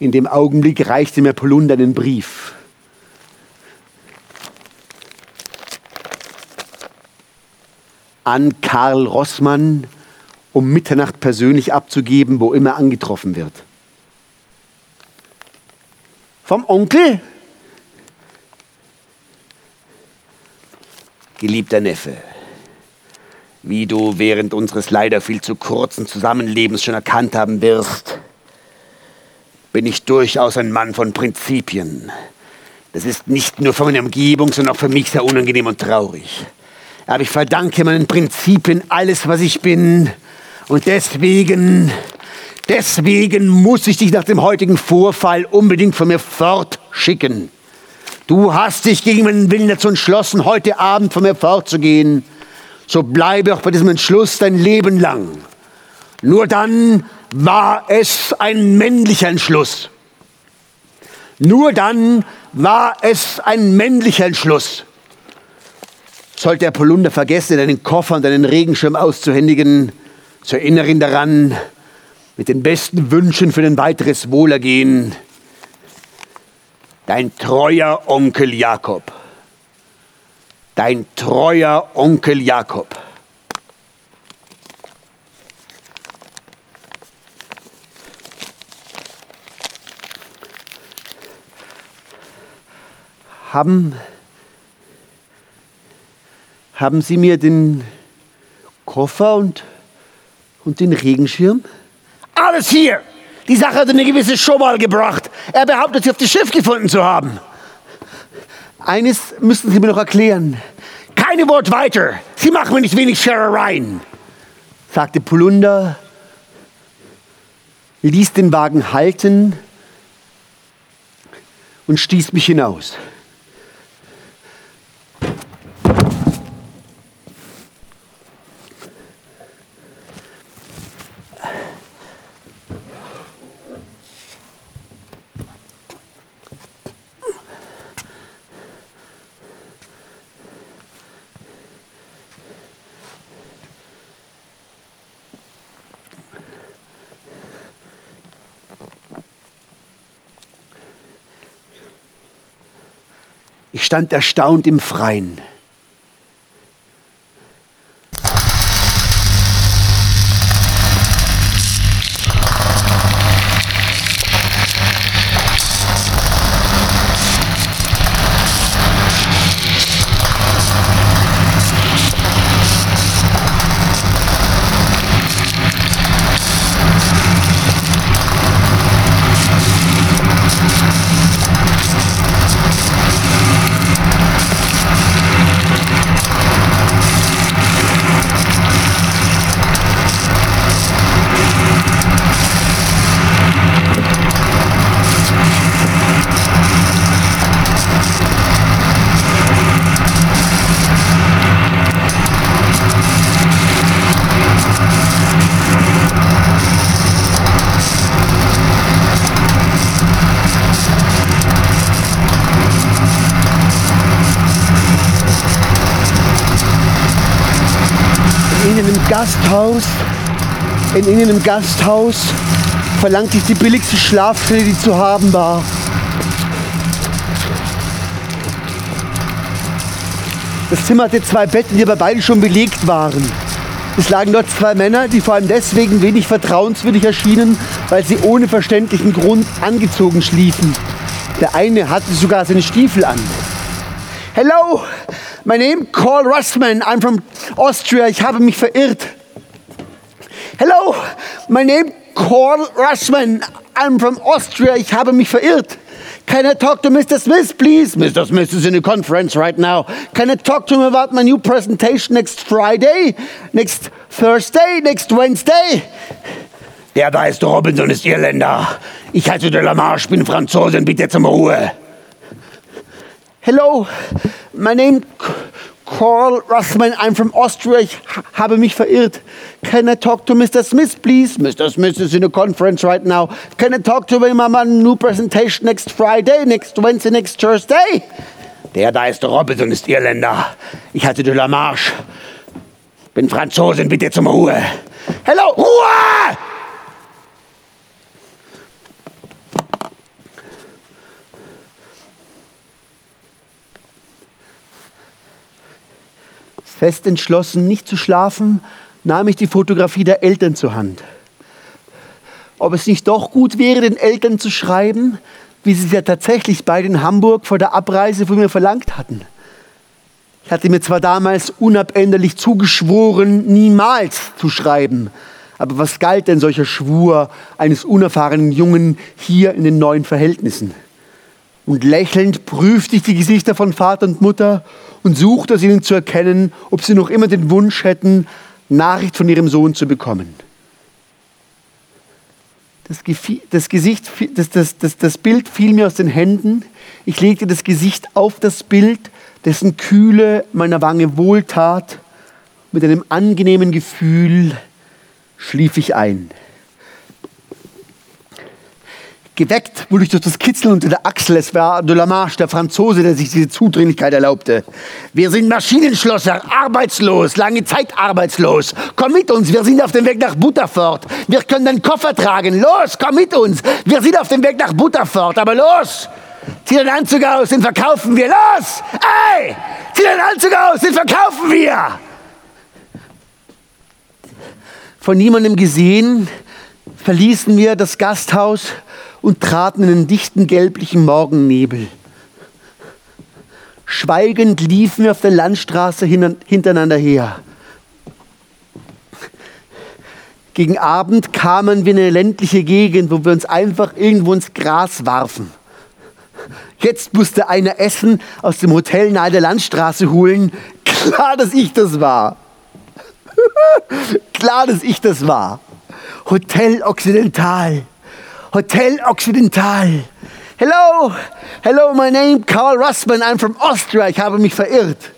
S2: In dem Augenblick reichte mir Polunder einen Brief. An Karl Rossmann, um Mitternacht persönlich abzugeben, wo immer angetroffen wird. Vom Onkel Geliebter Neffe, wie du während unseres leider viel zu kurzen Zusammenlebens schon erkannt haben wirst, bin ich durchaus ein Mann von Prinzipien. Das ist nicht nur für meine Umgebung, sondern auch für mich sehr unangenehm und traurig. Aber ich verdanke meinen Prinzipien alles, was ich bin. Und deswegen, deswegen muss ich dich nach dem heutigen Vorfall unbedingt von mir fortschicken. Du hast dich gegen meinen Willen dazu entschlossen, heute Abend von mir fortzugehen. So bleibe auch bei diesem Entschluss dein Leben lang. Nur dann war es ein männlicher Entschluss. Nur dann war es ein männlicher Entschluss. Sollte der Polunder vergessen, deinen Koffer und deinen Regenschirm auszuhändigen, so erinnere ihn daran, mit den besten Wünschen für dein weiteres Wohlergehen, dein treuer Onkel Jakob. Dein treuer Onkel Jakob. Haben, haben Sie mir den Koffer und, und den Regenschirm?
S3: Alles hier! Die Sache hat eine gewisse Schobal gebracht. Er behauptet, sie auf das Schiff gefunden zu haben.
S2: Eines müssten Sie mir noch erklären,
S3: Keine Wort weiter. Sie machen mir nicht wenig Scherereien.
S2: sagte Polunder, ließ den Wagen halten und stieß mich hinaus. Stand erstaunt im Freien. In einem Gasthaus, in irgendeinem Gasthaus verlangte ich die billigste Schlafstelle, die zu haben war. Das Zimmer hatte zwei Betten, die aber beide schon belegt waren. Es lagen dort zwei Männer, die vor allem deswegen wenig vertrauenswürdig erschienen, weil sie ohne verständlichen Grund angezogen schliefen. Der eine hatte sogar seine Stiefel an. Hello, my name Carl Russman. I'm from Austria. Ich habe mich verirrt. Hello, my name Carl Russman. I'm from Austria. Ich habe mich verirrt. Can I talk to Mr. Smith, please? Mr. Smith is in a conference right now. Can I talk to him about my new presentation next Friday, next Thursday, next Wednesday?
S3: Der da ist Robinson, ist Irländer. Ich heiße de la Marche, bin Franzosin, bitte zum Ruhe.
S2: Hello, my name Carl Russman. I'm from Austria. Ich ha- habe mich verirrt. Can I talk to Mr. Smith, please? Mr. Smith is in a conference right now. Can I talk to him about my new presentation next Friday, next Wednesday, next Thursday?
S3: Der da ist Robinson, ist Irländer. Ich heiße de la Marche, bin Franzosin, bitte zum Ruhe.
S2: Hello,
S3: Ruhe!
S2: Fest entschlossen, nicht zu schlafen, nahm ich die Fotografie der Eltern zur Hand. Ob es nicht doch gut wäre, den Eltern zu schreiben, wie sie es ja tatsächlich beide in Hamburg vor der Abreise von mir verlangt hatten. Ich hatte mir zwar damals unabänderlich zugeschworen, niemals zu schreiben, aber was galt denn solcher Schwur eines unerfahrenen Jungen hier in den neuen Verhältnissen? Und lächelnd prüfte ich die Gesichter von Vater und Mutter und suchte aus ihnen zu erkennen, ob sie noch immer den Wunsch hätten, Nachricht von ihrem Sohn zu bekommen. Das, das, Gesicht, das, das, das Bild fiel mir aus den Händen. Ich legte das Gesicht auf das Bild, dessen Kühle meiner Wange wohltat. Mit einem angenehmen Gefühl schlief ich ein. Geweckt wurde ich durch das Kitzeln unter der Achsel. Es war de la Marche, der Franzose, der sich diese Zudringlichkeit erlaubte.
S3: Wir sind Maschinenschlosser, arbeitslos, lange Zeit arbeitslos. Komm mit uns, wir sind auf dem Weg nach Butterfort. Wir können den Koffer tragen. Los, komm mit uns. Wir sind auf dem Weg nach Butterfort, aber los! Zieh den Anzug aus, den verkaufen wir. Los! Ey! Zieh den Anzug aus, den verkaufen wir!
S2: Von niemandem gesehen, verließen wir das Gasthaus und traten in den dichten gelblichen Morgennebel. Schweigend liefen wir auf der Landstraße hintereinander her. Gegen Abend kamen wir in eine ländliche Gegend, wo wir uns einfach irgendwo ins Gras warfen. Jetzt musste einer Essen aus dem Hotel nahe der Landstraße holen. Klar, dass ich das war. Klar, dass ich das war. Hotel Occidental. Hotel Occidental. Hello, hello, my name Karl Russman, I'm from Austria. Ich habe mich verirrt.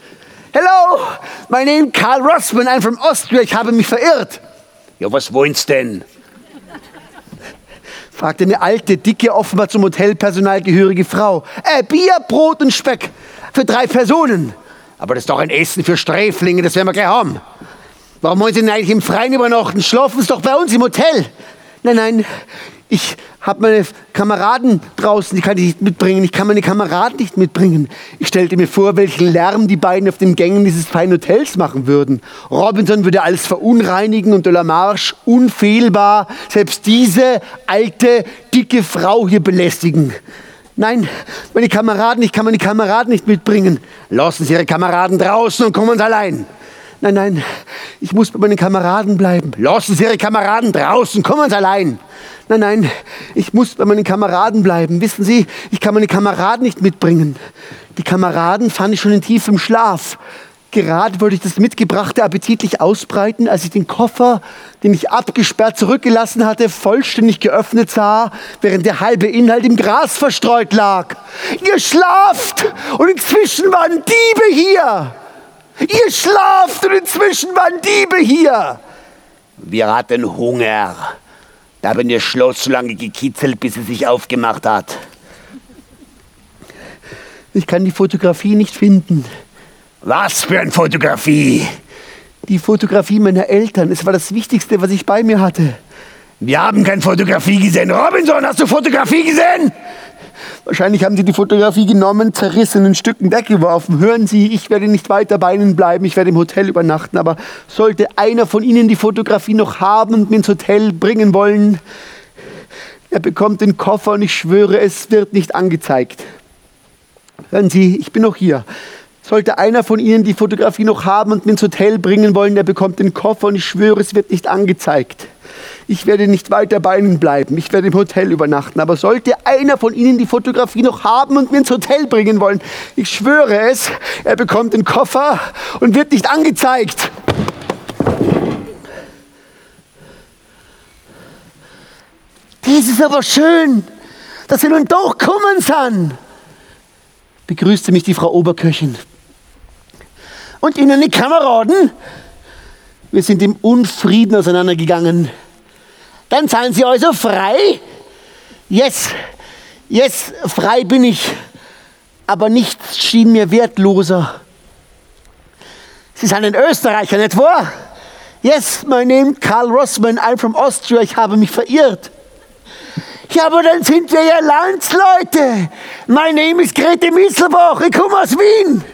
S2: Hello, my name Karl Russman, I'm from Austria. Ich habe mich verirrt.
S3: Ja, was wollen's denn?
S2: fragte eine alte, dicke, offenbar zum Hotelpersonal gehörige Frau. Äh, Bier, Brot und Speck für drei Personen.
S3: Aber das ist doch ein Essen für Sträflinge, das werden wir gleich haben. Warum wollen Sie denn eigentlich im Freien übernachten? Schlafen Sie doch bei uns im Hotel.
S2: Nein, nein, ich habe meine Kameraden draußen, die kann ich nicht mitbringen. Ich kann meine Kameraden nicht mitbringen. Ich stellte mir vor, welchen Lärm die beiden auf den Gängen dieses feinen Hotels machen würden. Robinson würde alles verunreinigen und de la Marche unfehlbar selbst diese alte, dicke Frau hier belästigen. Nein, meine Kameraden, ich kann meine Kameraden nicht mitbringen.
S3: Lassen Sie Ihre Kameraden draußen und kommen allein.
S2: Nein, nein, ich muss bei meinen Kameraden bleiben.
S3: Lassen Sie Ihre Kameraden draußen, kommen Sie allein.
S2: Nein, nein, ich muss bei meinen Kameraden bleiben. Wissen Sie, ich kann meine Kameraden nicht mitbringen. Die Kameraden fand ich schon in tiefem Schlaf. Gerade wollte ich das Mitgebrachte appetitlich ausbreiten, als ich den Koffer, den ich abgesperrt zurückgelassen hatte, vollständig geöffnet sah, während der halbe Inhalt im Gras verstreut lag. Ihr schlaft und inzwischen waren Diebe hier. Ihr schlaft und inzwischen waren Diebe hier.
S3: Wir hatten Hunger. Da haben ihr Schloss so lange gekitzelt, bis es sich aufgemacht hat.
S2: Ich kann die Fotografie nicht finden.
S3: Was für eine Fotografie?
S2: Die Fotografie meiner Eltern. Es war das Wichtigste, was ich bei mir hatte.
S3: Wir haben keine Fotografie gesehen. Robinson, hast du Fotografie gesehen?
S2: Wahrscheinlich haben Sie die Fotografie genommen, zerrissen, in Stücken weggeworfen. Hören Sie, ich werde nicht weiter bei Ihnen bleiben, ich werde im Hotel übernachten. Aber sollte einer von Ihnen die Fotografie noch haben und mir ins Hotel bringen wollen, er bekommt den Koffer und ich schwöre, es wird nicht angezeigt. Hören Sie, ich bin noch hier. Sollte einer von Ihnen die Fotografie noch haben und mir ins Hotel bringen wollen, der bekommt den Koffer und ich schwöre, es wird nicht angezeigt. Ich werde nicht weiter bei Ihnen bleiben. Ich werde im Hotel übernachten. Aber sollte einer von Ihnen die Fotografie noch haben und mir ins Hotel bringen wollen, ich schwöre es, er bekommt den Koffer und wird nicht angezeigt. Dies ist aber schön, dass Sie nun doch kommen sind, begrüßte mich die Frau Oberköchin. Und Ihnen die Kameraden? Wir sind im Unfrieden auseinandergegangen. Dann seien Sie also frei? Yes, yes, frei bin ich, aber nichts schien mir wertloser. Sie sind ein Österreicher, nicht wahr? Yes, my name Karl Rossmann, I'm from Austria, ich habe mich verirrt. Ja, aber dann sind wir ja Landsleute. My name is Grete Misselbach, ich komme aus Wien.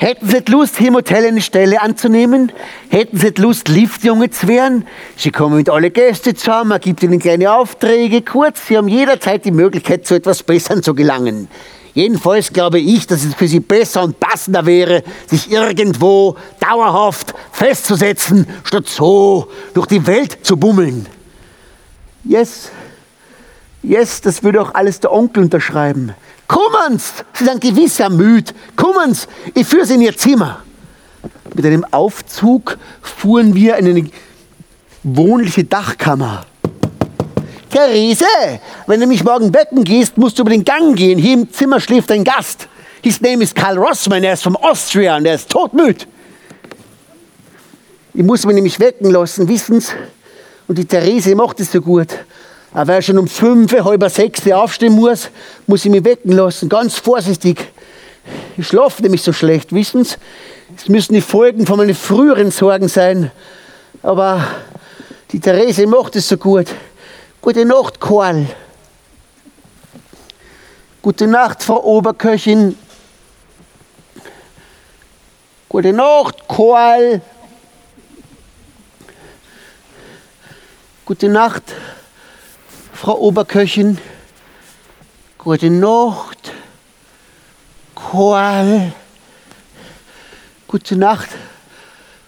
S2: Hätten Sie Lust, hier im Hotel eine Stelle anzunehmen? Hätten Sie Lust, Liftjunge zu werden? Sie kommen mit alle Gäste zusammen, man gibt ihnen kleine Aufträge. Kurz, Sie haben jederzeit die Möglichkeit, zu etwas Besserem zu gelangen. Jedenfalls glaube ich, dass es für Sie besser und passender wäre, sich irgendwo dauerhaft festzusetzen, statt so durch die Welt zu bummeln. Yes, yes, das würde auch alles der Onkel unterschreiben. Kommen's! Sie sind gewiss ermüd. Kommen's! Ich führe Sie in Ihr Zimmer. Mit einem Aufzug fuhren wir in eine wohnliche Dachkammer. Therese, wenn du mich morgen wecken gehst, musst du über den Gang gehen. Hier im Zimmer schläft ein Gast. His name is Karl Rossmann, er ist vom Austria und er ist todmüd. Ich muss mich nämlich wecken lassen, wissen's? Und die Therese macht es so gut. Aber wer schon um fünf, halb sechs aufstehen muss, muss ich mich wecken lassen, ganz vorsichtig. Ich schlafe nämlich so schlecht, wissen Sie? Es müssen die Folgen von meinen früheren Sorgen sein. Aber die Therese macht es so gut. Gute Nacht, Karl. Gute Nacht, Frau Oberköchin. Gute Nacht, Karl. Gute Nacht. Frau Oberköchin, gute Nacht. Koal. Gute Nacht,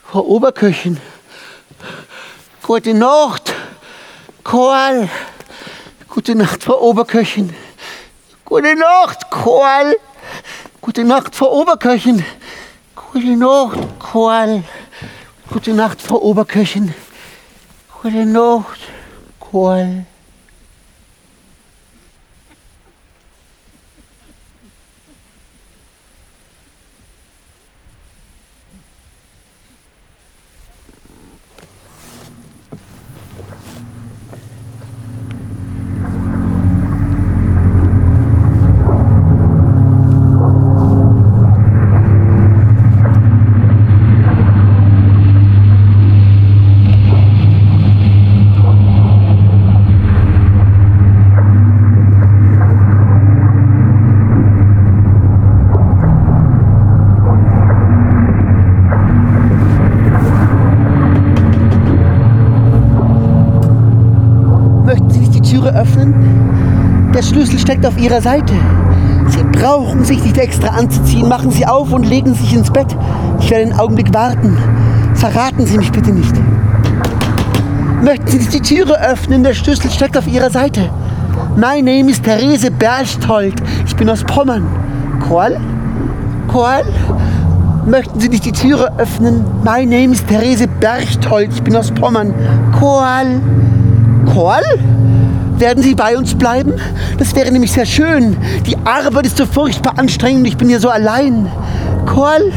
S2: Frau Oberköchin. Gute Nacht, Koal. Gute Nacht, Frau Oberköchin. Gute Nacht, Koal. Gute Nacht, Frau Oberköchin. Gute Nacht, Koal. Gute Nacht, Frau Oberköchin. Gute Nacht, Koal. Möchten Sie nicht die Türe öffnen? Der Steckt auf Ihrer Seite. Sie brauchen sich nicht extra anzuziehen. Machen Sie auf und legen sich ins Bett. Ich werde einen Augenblick warten. Verraten Sie mich bitte nicht. Möchten Sie die Türe öffnen? Der Schlüssel steckt auf Ihrer Seite. My name is Therese Berchtold. Ich bin aus Pommern. Koal? Koal? Möchten Sie nicht die Türe öffnen? My name is Therese Berchtold. Ich bin aus Pommern. Koal? Koal? Werden Sie bei uns bleiben? Das wäre nämlich sehr schön. Die Arbeit ist so furchtbar anstrengend. Ich bin hier so allein. Koal?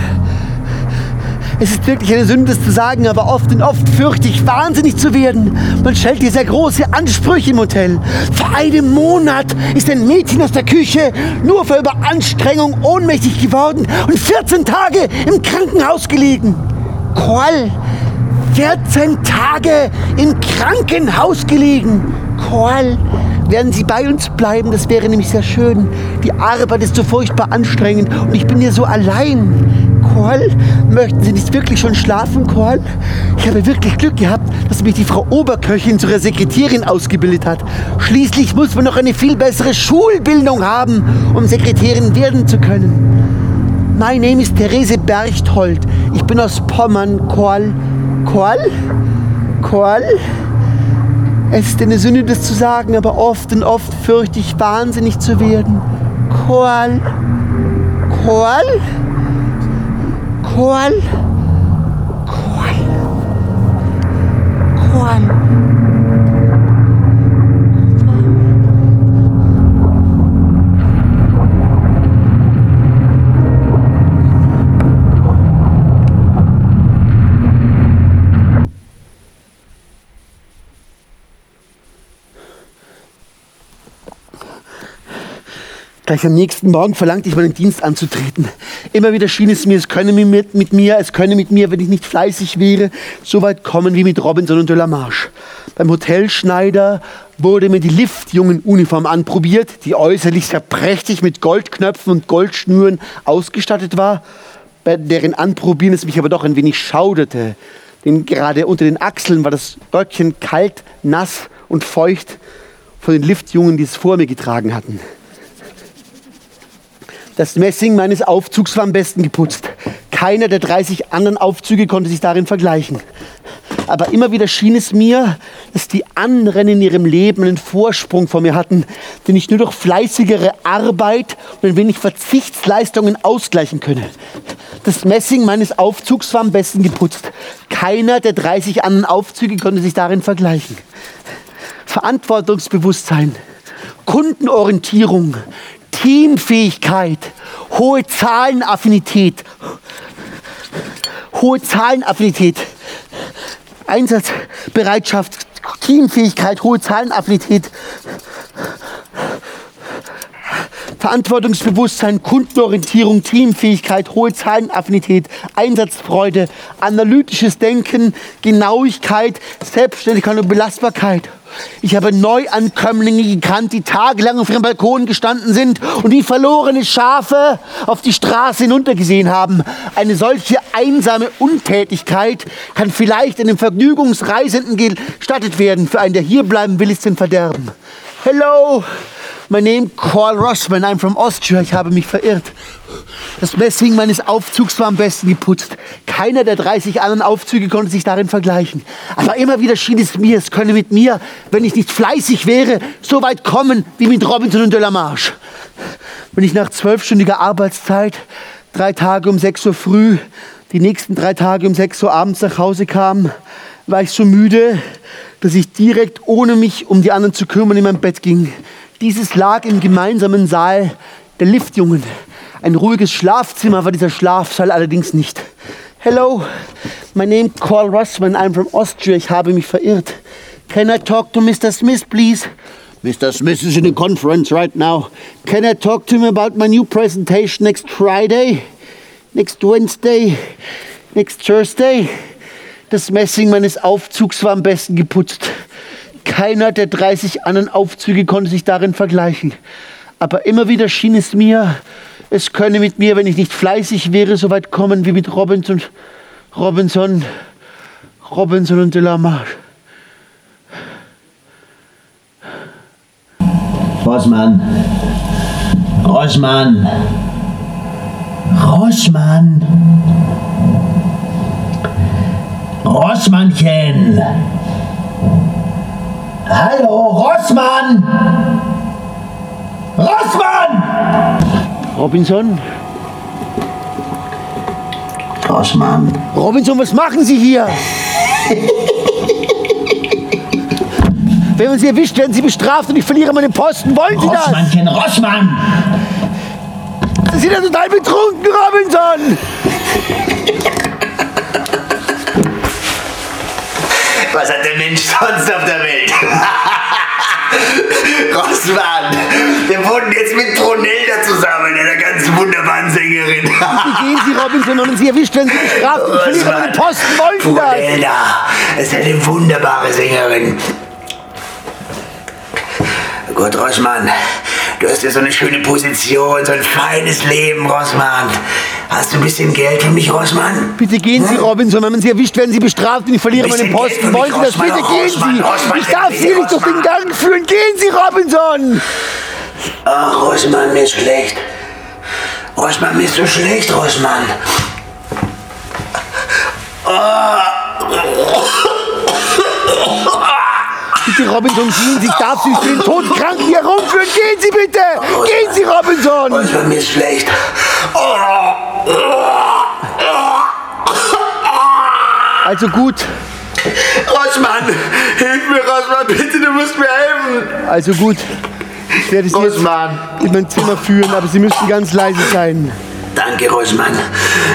S2: Es ist wirklich eine Sünde, das zu sagen, aber oft und oft fürchte ich, wahnsinnig zu werden. Man stellt hier sehr große Ansprüche im Hotel. Vor einem Monat ist ein Mädchen aus der Küche nur vor Überanstrengung ohnmächtig geworden und 14 Tage im Krankenhaus gelegen. Koal, 14 Tage im Krankenhaus gelegen. Koal, werden Sie bei uns bleiben? Das wäre nämlich sehr schön. Die Arbeit ist so furchtbar anstrengend und ich bin hier so allein. Koal, möchten Sie nicht wirklich schon schlafen, Koal? Ich habe wirklich Glück gehabt, dass mich die Frau Oberköchin zu ihrer Sekretärin ausgebildet hat. Schließlich muss man noch eine viel bessere Schulbildung haben, um Sekretärin werden zu können. My name is Therese Berchthold. Ich bin aus Pommern, Koal. Koal? Koal? Es ist eine Sünde, das zu sagen, aber oft und oft fürchte ich, wahnsinnig zu werden. Koal? Koal? Koal? Koal? Koal? Gleich am nächsten Morgen verlangte ich meinen Dienst anzutreten. Immer wieder schien es mir, es könne mit, mit mir, es könne mit mir, wenn ich nicht fleißig wäre, so weit kommen wie mit Robinson und de la Marche. Beim Hotelschneider wurde mir die Liftjungen-Uniform anprobiert, die äußerlich sehr prächtig mit Goldknöpfen und Goldschnüren ausgestattet war, bei deren Anprobieren es mich aber doch ein wenig schauderte. Denn gerade unter den Achseln war das Röckchen kalt, nass und feucht von den Liftjungen, die es vor mir getragen hatten. Das Messing meines Aufzugs war am besten geputzt. Keiner der 30 anderen Aufzüge konnte sich darin vergleichen. Aber immer wieder schien es mir, dass die anderen in ihrem Leben einen Vorsprung vor mir hatten, den ich nur durch fleißigere Arbeit und ein wenig Verzichtsleistungen ausgleichen könne. Das Messing meines Aufzugs war am besten geputzt. Keiner der 30 anderen Aufzüge konnte sich darin vergleichen. Verantwortungsbewusstsein, Kundenorientierung, Teamfähigkeit, hohe Zahlenaffinität, hohe Zahlenaffinität, Einsatzbereitschaft, Teamfähigkeit, hohe Zahlenaffinität, Verantwortungsbewusstsein, Kundenorientierung, Teamfähigkeit, hohe Zahlenaffinität, Einsatzfreude, analytisches Denken, Genauigkeit, Selbstständigkeit und Belastbarkeit. Ich habe Neuankömmlinge gekannt, die tagelang auf ihrem Balkon gestanden sind und wie verlorene Schafe auf die Straße hinuntergesehen haben. Eine solche einsame Untätigkeit kann vielleicht einem Vergnügungsreisenden gestattet werden. Für einen, der hierbleiben will, ist ein Verderben. Hello, My name Carl Rossman, I'm from Austria. Ich habe mich verirrt. Das Messing meines Aufzugs war am besten geputzt. Keiner der 30 anderen Aufzüge konnte sich darin vergleichen. Aber immer wieder schien es mir, es könne mit mir, wenn ich nicht fleißig wäre, so weit kommen wie mit Robinson und Delamarche. Wenn ich nach zwölfstündiger Arbeitszeit drei Tage um 6 Uhr früh, die nächsten drei Tage um 6 Uhr abends nach Hause kam, war ich so müde, dass ich direkt ohne mich um die anderen zu kümmern in mein Bett ging. Dieses lag im gemeinsamen Saal der Liftjungen. Ein ruhiges Schlafzimmer war dieser Schlafsaal allerdings nicht. Hello, my name is Carl Russman. I'm from Austria. Ich habe mich verirrt. Can I talk to Mr. Smith, please? Mr. Smith is in a conference right now. Can I talk to him about my new presentation next Friday? Next Wednesday? Next Thursday? Das Messing meines Aufzugs war am besten geputzt. Keiner der 30 anderen Aufzüge konnte sich darin vergleichen. Aber immer wieder schien es mir, es könne mit mir, wenn ich nicht fleißig wäre, so weit kommen wie mit Robinson, Robinson, Robinson und Delamarche.
S4: Rossmann. Rossmann. Rossmann. Rossmannchen. Hallo, Rossmann. Rossmann!
S2: Robinson?
S4: Rossmann.
S2: Robinson, was machen Sie hier? Wenn man Sie erwischt, werden Sie bestraft und ich verliere meinen Posten. Wollen Sie das?
S4: Rossmannchen, Rossmann.
S2: Sie sind ja total betrunken, Robinson!
S3: Was hat der Mensch sonst auf der Welt? Rossmann, wir wohnen jetzt mit Brunelda zusammen, einer ganz wunderbaren Sängerin.
S2: Wie gehen Sie, Robinson, wenn man Sie erwischt, werden Sie bestraft und ich verliere meinen Posten. Wollen Sie das?
S3: Brunelda ist eine wunderbare Sängerin. Gut, Rossmann, du hast ja so eine schöne Position, so ein feines Leben, Rossmann. Hast du ein bisschen Geld für mich, Rossmann?
S2: Bitte gehen Sie, Robinson. Wenn man Sie erwischt, werden Sie bestraft und ich verliere meinen Posten. Wollen Sie das? Bitte
S3: Oh,
S2: gehen Sie. Ich darf Sie nicht durch den. Gang führen. Gehen Sie, Robinson!
S3: Ach, Rossmann, mir ist schlecht. Rossmann, mir ist so schlecht, Rossmann.
S2: Bitte, Robinson, gehen Sie. Ich darf Sie nicht für den Todkranken hier rumführen. Gehen Sie bitte! Gehen Sie, Robinson!
S3: Rossmann, mir ist schlecht.
S2: Also gut,
S3: Rossmann, hilf mir, Rossmann, bitte, du musst mir helfen.
S2: also gut. Ich werde Sie jetzt
S3: Rossmann.
S2: in mein Zimmer führen, aber Sie müssen ganz leise sein.
S3: Danke, Rossmann.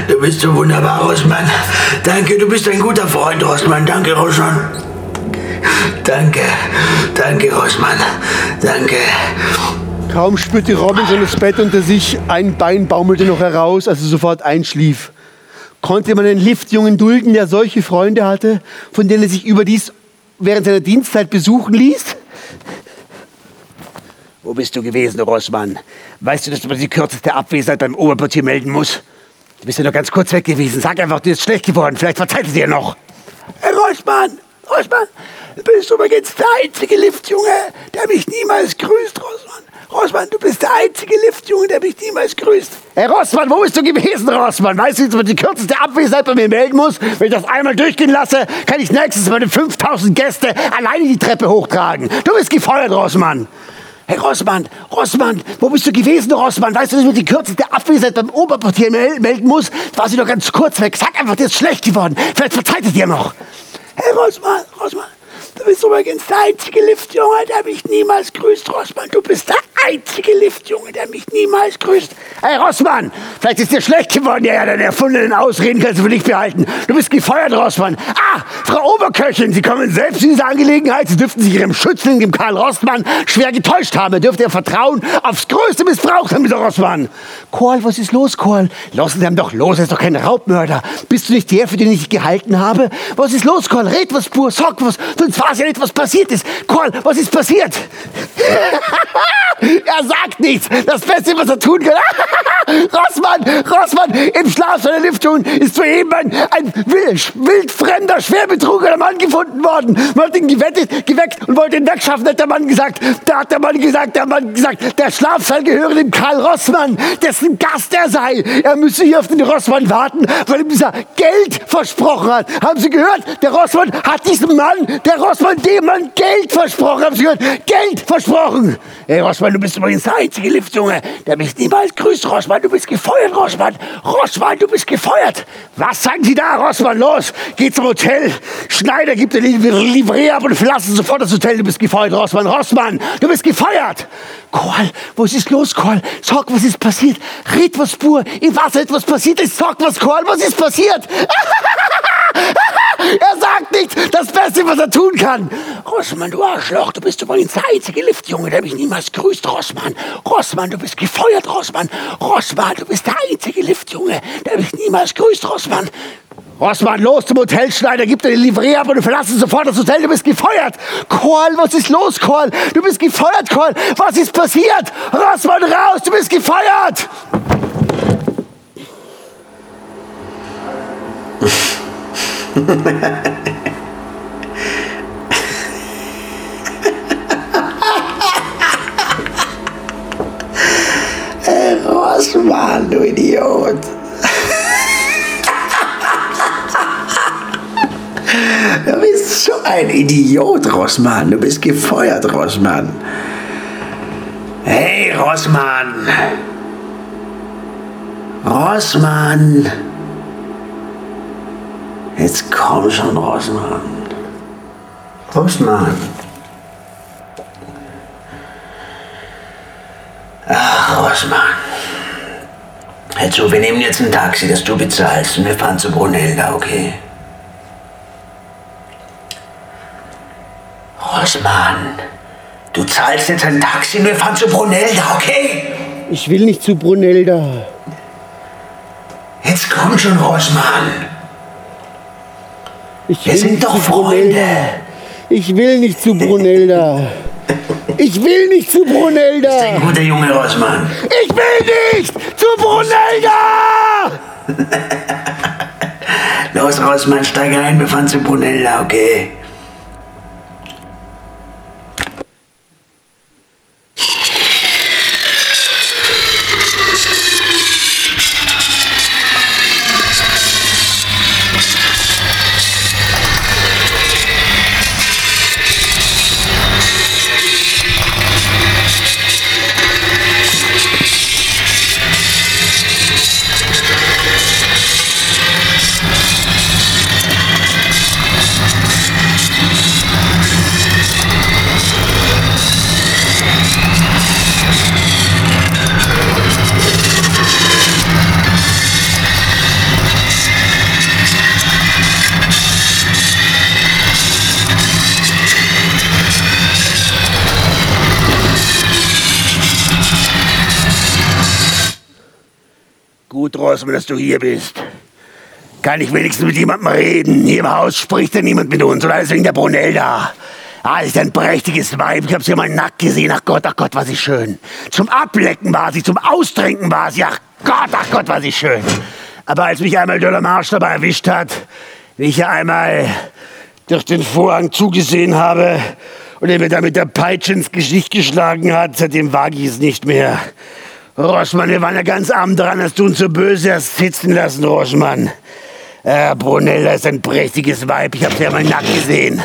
S3: Du bist so wunderbar, Rossmann. Danke, du bist ein guter Freund, Rossmann. Danke, Rossmann. Danke, danke, Rossmann. Danke.
S2: Kaum spürte Robinson das Bett unter sich, ein Bein baumelte noch heraus, als er sofort einschlief. Konnte man einen Liftjungen dulden, der solche Freunde hatte, von denen er sich überdies während seiner Dienstzeit besuchen ließ?
S5: Wo bist du gewesen, Rossmann? Weißt du, dass man die kürzeste Abwesenheit beim Oberportier melden muss? Du bist ja nur ganz kurz weg gewesen. Sag einfach, dir ist schlecht geworden. Vielleicht verzeiht es dir noch.
S2: Herr Rossmann, Rossmann, du bist übrigens der einzige Liftjunge, der mich niemals grüßt, Rossmann. Rossmann, du bist der einzige Liftjunge, der mich niemals grüßt.
S5: Herr Rossmann, wo bist du gewesen, Rossmann? Weißt du, dass man die kürzeste Abwesenheit bei mir melden muss? Wenn ich das einmal durchgehen lasse, kann ich nächstes meine 5000 Gäste alleine die Treppe hochtragen. Du bist gefeuert, Rossmann. Herr Rossmann, Rossmann, wo bist du gewesen, Rossmann? Weißt du, dass man die kürzeste Abwesenheit beim Oberportier mel melden muss? Jetzt war sie nur ganz kurz weg. Sag einfach, dir ist schlecht geworden. Vielleicht verzeiht es dir noch.
S2: Herr Rossmann, Rossmann, du bist übrigens der einzige Liftjunge, der mich niemals grüßt, Rossmann. Du bist der einzige Liftjunge, der mich niemals grüßt.
S5: Hey Rossmann, vielleicht ist dir schlecht geworden. Ja, ja, deine erfundenen Ausreden kannst du für dich behalten. Du bist gefeuert, Rossmann. Ah, Frau Oberköchin, Sie kommen selbst in diese Angelegenheit. Sie dürften sich Ihrem Schützling, dem Karl Rossmann, schwer getäuscht haben. Er dürfte Ihr Vertrauen aufs Größte missbraucht haben, dieser Rossmann. Kohl, was ist los, Kohl? Lassen Sie ihn doch los, er ist doch kein Raubmörder. Bist du nicht der, für den ich gehalten habe? Was ist los, Kohl? Red was pur, sag was. Sonst weiß ja nicht, was passiert ist. Kohl, was ist passiert? er sagt nichts. Das Beste, was er tun kann. Rossmann, Rossmann, im Schlaf seiner Liftung ist soeben ein, ein wild, wildfremder, schwer
S2: betrunkener Mann gefunden worden. Man hat ihn gewettet, geweckt und wollte ihn wegschaffen, hat der Mann gesagt. Da hat der Mann gesagt, der Mann gesagt, der Schlafsaal gehöre dem Karl Rossmann, dessen Gast er sei. Er müsse hier auf den Rossmann warten, weil ihm dieser Geld versprochen hat. Haben Sie gehört? Der Rossmann hat diesem Mann, der Rossmann dem Mann Geld versprochen. Haben Sie gehört? Geld versprochen. Hey Rossmann, du bist übrigens der einzige Liftjunge, der mich niemals grüßt, Rossmann. Du bist gefeuert, Rossmann. Rossmann, du bist gefeuert. Was sagen Sie da, Rossmann? Los, geh zum Hotel. Schneider gibt dir die Livret ab und verlassen sofort das Hotel. Du bist gefeuert, Rossmann. Rossmann, du bist gefeuert. Kohl, was ist los, Kohl? Sag, was ist passiert? Red was pur. Im Wasser etwas passiert ist. Sag was, Kohl, was ist passiert? er sagt nicht das Beste, was er tun kann. Rossmann, du Arschloch, du bist übrigens der einzige Liftjunge, der mich niemals grüßt, Rossmann. Rossmann, du bist gefeuert, Rossmann. Rossmann, du bist der einzige Liftjunge, der mich niemals grüßt, Rossmann. Rossmann, los zum Hotelschneider, gib dir die Livret ab und du verlassen sofort das Hotel, du bist gefeuert. Korl, was ist los, Korl? Du bist gefeuert, Korl. Was ist passiert? Rossmann, raus, du bist gefeuert.
S3: Rossmann, du Idiot. Du bist so ein Idiot, Rossmann. Du bist gefeuert, Rossmann. Hey, Rossmann. Rossmann. Jetzt komm schon, Rossmann. Rossmann. Ach, Rossmann. Hör zu, wir nehmen jetzt ein Taxi, das du bezahlst und wir fahren zu Brunhilda, okay? Rossmann, du zahlst jetzt ein Taxi und wir fahren zu Brunhilda, okay?
S2: Ich will nicht zu Brunelda.
S3: Jetzt komm schon, Rossmann.
S2: Ich
S3: Wir sind doch Freunde.
S2: Brunelda. Ich will nicht zu Brunelda. Ich will nicht zu
S3: Ein
S2: Brunelda.
S3: guter Junge, Rossmann.
S2: Ich will nicht zu Brunelda.
S3: Los, Rossmann, steig ein, wir fahren zu Brunhilda, okay?
S2: Gut, Rossmann, dass du hier bist. Kann ich wenigstens mit jemandem reden? Hier im Haus spricht ja niemand mit uns, oder alles wegen der Brunelda. Ah, ist ein prächtiges Weib. Ich hab sie mal nackt gesehen. Ach Gott, ach Gott, war sie schön. Zum Ablecken war sie, zum Austrinken war sie. Ach Gott, ach Gott, war sie schön. Aber als mich einmal der Marsch dabei erwischt hat, wie ich ihr einmal durch den Vorhang zugesehen habe und er mir da mit der Peitsche ins Gesicht geschlagen hat, seitdem wage ich es nicht mehr. Roschmann, wir waren ja ganz arm dran, dass du uns so böse hast sitzen lassen, Roschmann. Äh, Brunella ist ein prächtiges Weib, ich hab sie ja mal nackt gesehen.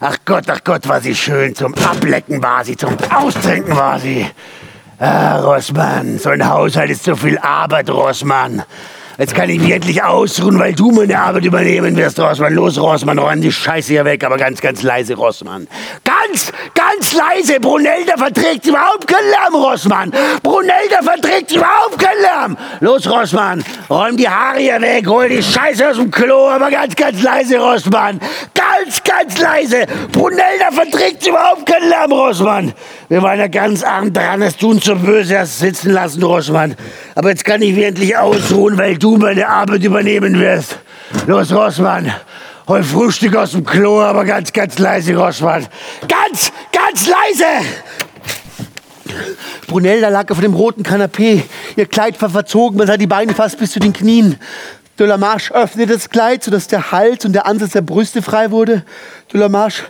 S2: Ach Gott, ach Gott, war sie schön. Zum Ablecken war sie, zum Austrinken war sie. Ah, Rossmann, so ein Haushalt ist so viel Arbeit, Rossmann. Jetzt kann ich mich endlich ausruhen, weil du meine Arbeit übernehmen wirst, Rossmann. Los, Rossmann, räum die Scheiße hier weg, aber ganz, ganz leise, Rossmann. Ganz, ganz leise. Brunelda verträgt überhaupt keinen Lärm, Rossmann. Brunelda verträgt überhaupt keinen Lärm. Los, Rossmann, räum die Haare hier weg, hol die Scheiße aus dem Klo, aber ganz, ganz leise, Rossmann. Ganz, ganz leise. Brunelda verträgt überhaupt keinen Lärm, Rossmann. Wir waren ja ganz arm dran, du uns so böse hast sitzen lassen, Rossmann. Aber jetzt kann ich mich endlich ausruhen, weil du meine Arbeit übernehmen wirst. Los, Rossmann. Hol Frühstück aus dem Klo, aber ganz, ganz leise, Rossmann. Ganz, ganz leise! Brunelda lag auf dem roten Kanapee. Ihr Kleid war verzogen, man sah die Beine fast bis zu den Knien. De la Marche öffnete das Kleid, sodass der Hals und der Ansatz der Brüste frei wurde. Marche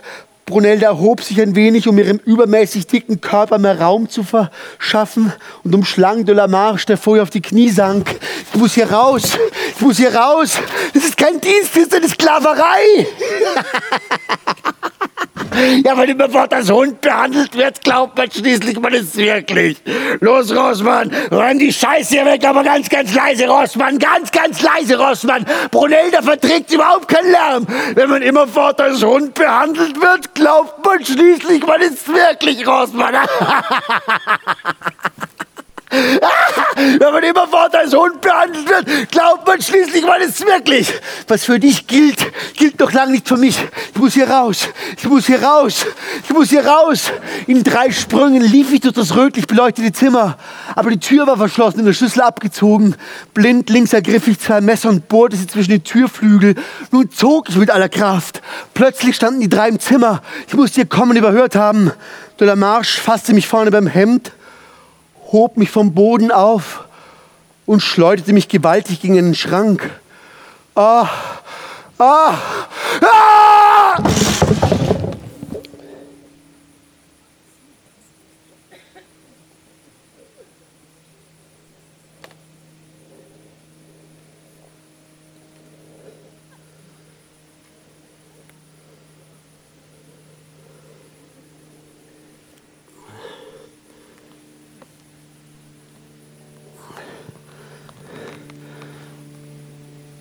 S2: Brunelda erhob sich ein wenig, um ihrem übermäßig dicken Körper mehr Raum zu verschaffen und umschlang de la Marche, der vorher auf die Knie sank. Ich muss hier raus, ich muss hier raus. Das ist kein Dienst, das ist eine Sklaverei.
S3: Ja, wenn immerfort als Hund behandelt wird, glaubt man schließlich, man ist wirklich. Los, Rossmann, renn die Scheiße hier weg, aber ganz, ganz leise, Rossmann, ganz, ganz leise, Rossmann. Brunelda verträgt überhaupt keinen Lärm. Wenn man immerfort als Hund behandelt wird, glaubt man schließlich, man ist wirklich, Rossmann. Wenn man immerfort als Hund behandelt wird, glaubt man schließlich, man ist wirklich.
S2: Was für dich gilt, gilt noch lange nicht für mich. Ich muss hier raus. Ich muss hier raus. Ich muss hier raus. In drei Sprüngen lief ich durch das rötlich beleuchtete Zimmer. Aber die Tür war verschlossen und der Schlüssel abgezogen. Blind links ergriff ich zwei Messer und bohrte sie zwischen die Türflügel. Nun zog ich mit aller Kraft. Plötzlich standen die drei im Zimmer. Ich musste ihr Kommen überhört haben. De la Marche fasste mich vorne beim Hemd hob mich vom Boden auf und schleuderte mich gewaltig gegen den Schrank. Ah, ah, ah!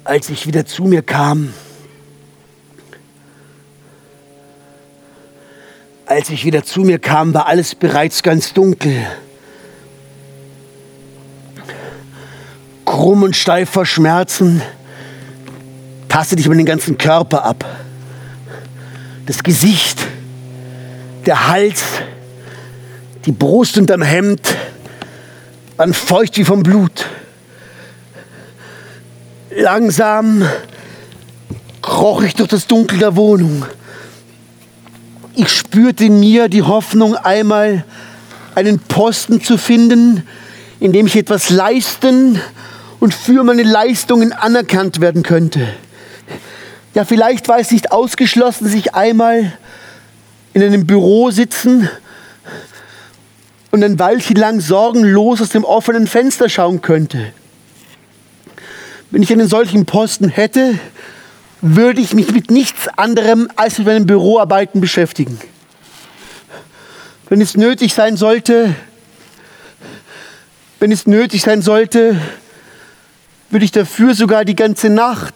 S2: Als ich wieder zu mir kam, als ich wieder zu mir kam, war alles bereits ganz dunkel. Krumm und steif vor Schmerzen tastete ich mir den ganzen Körper ab. Das Gesicht, der Hals, die Brust unterm Hemd waren feucht wie vom Blut. Langsam kroch ich durch das Dunkel der Wohnung. Ich spürte in mir die Hoffnung, einmal einen Posten zu finden, in dem ich etwas leisten und für meine Leistungen anerkannt werden könnte. Ja, vielleicht war es nicht ausgeschlossen, sich einmal in einem Büro sitzen und ein Weilchen lang sorgenlos aus dem offenen Fenster schauen könnte. Wenn ich einen solchen Posten hätte, würde ich mich mit nichts anderem als mit meinen Büroarbeiten beschäftigen. Wenn es nötig sein sollte, wenn es nötig sein sollte, würde ich dafür sogar die ganze Nacht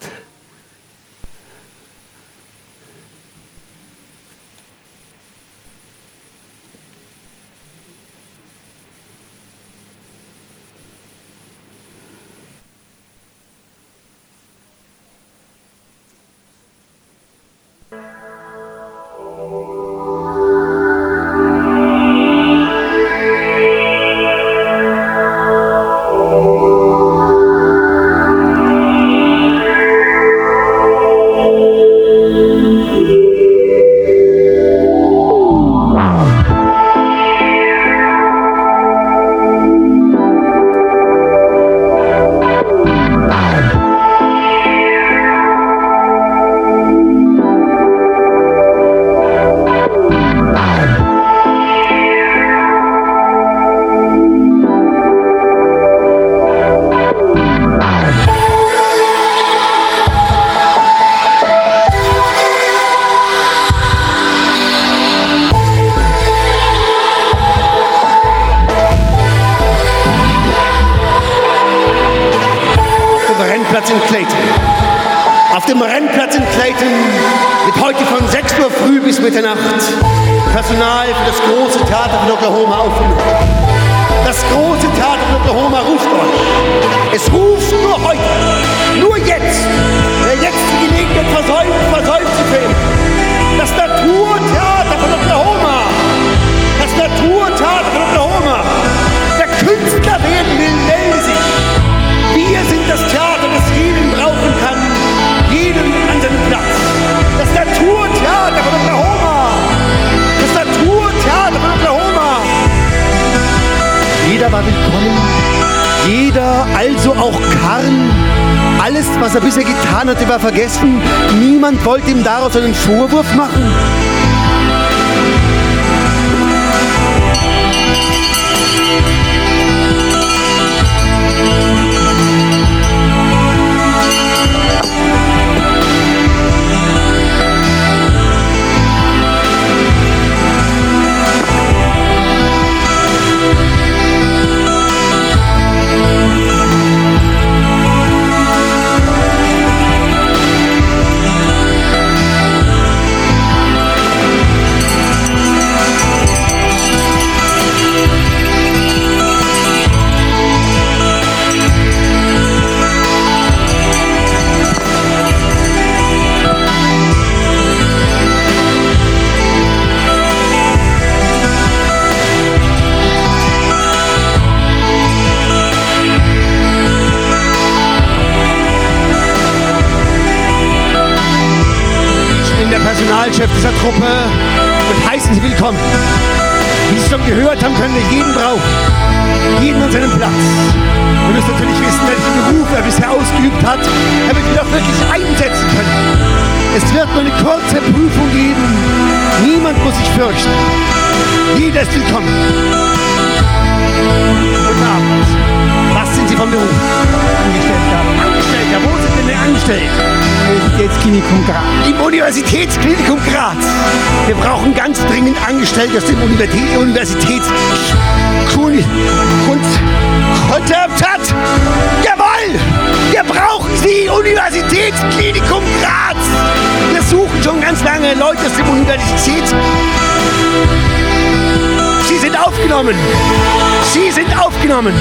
S2: aufgenommen.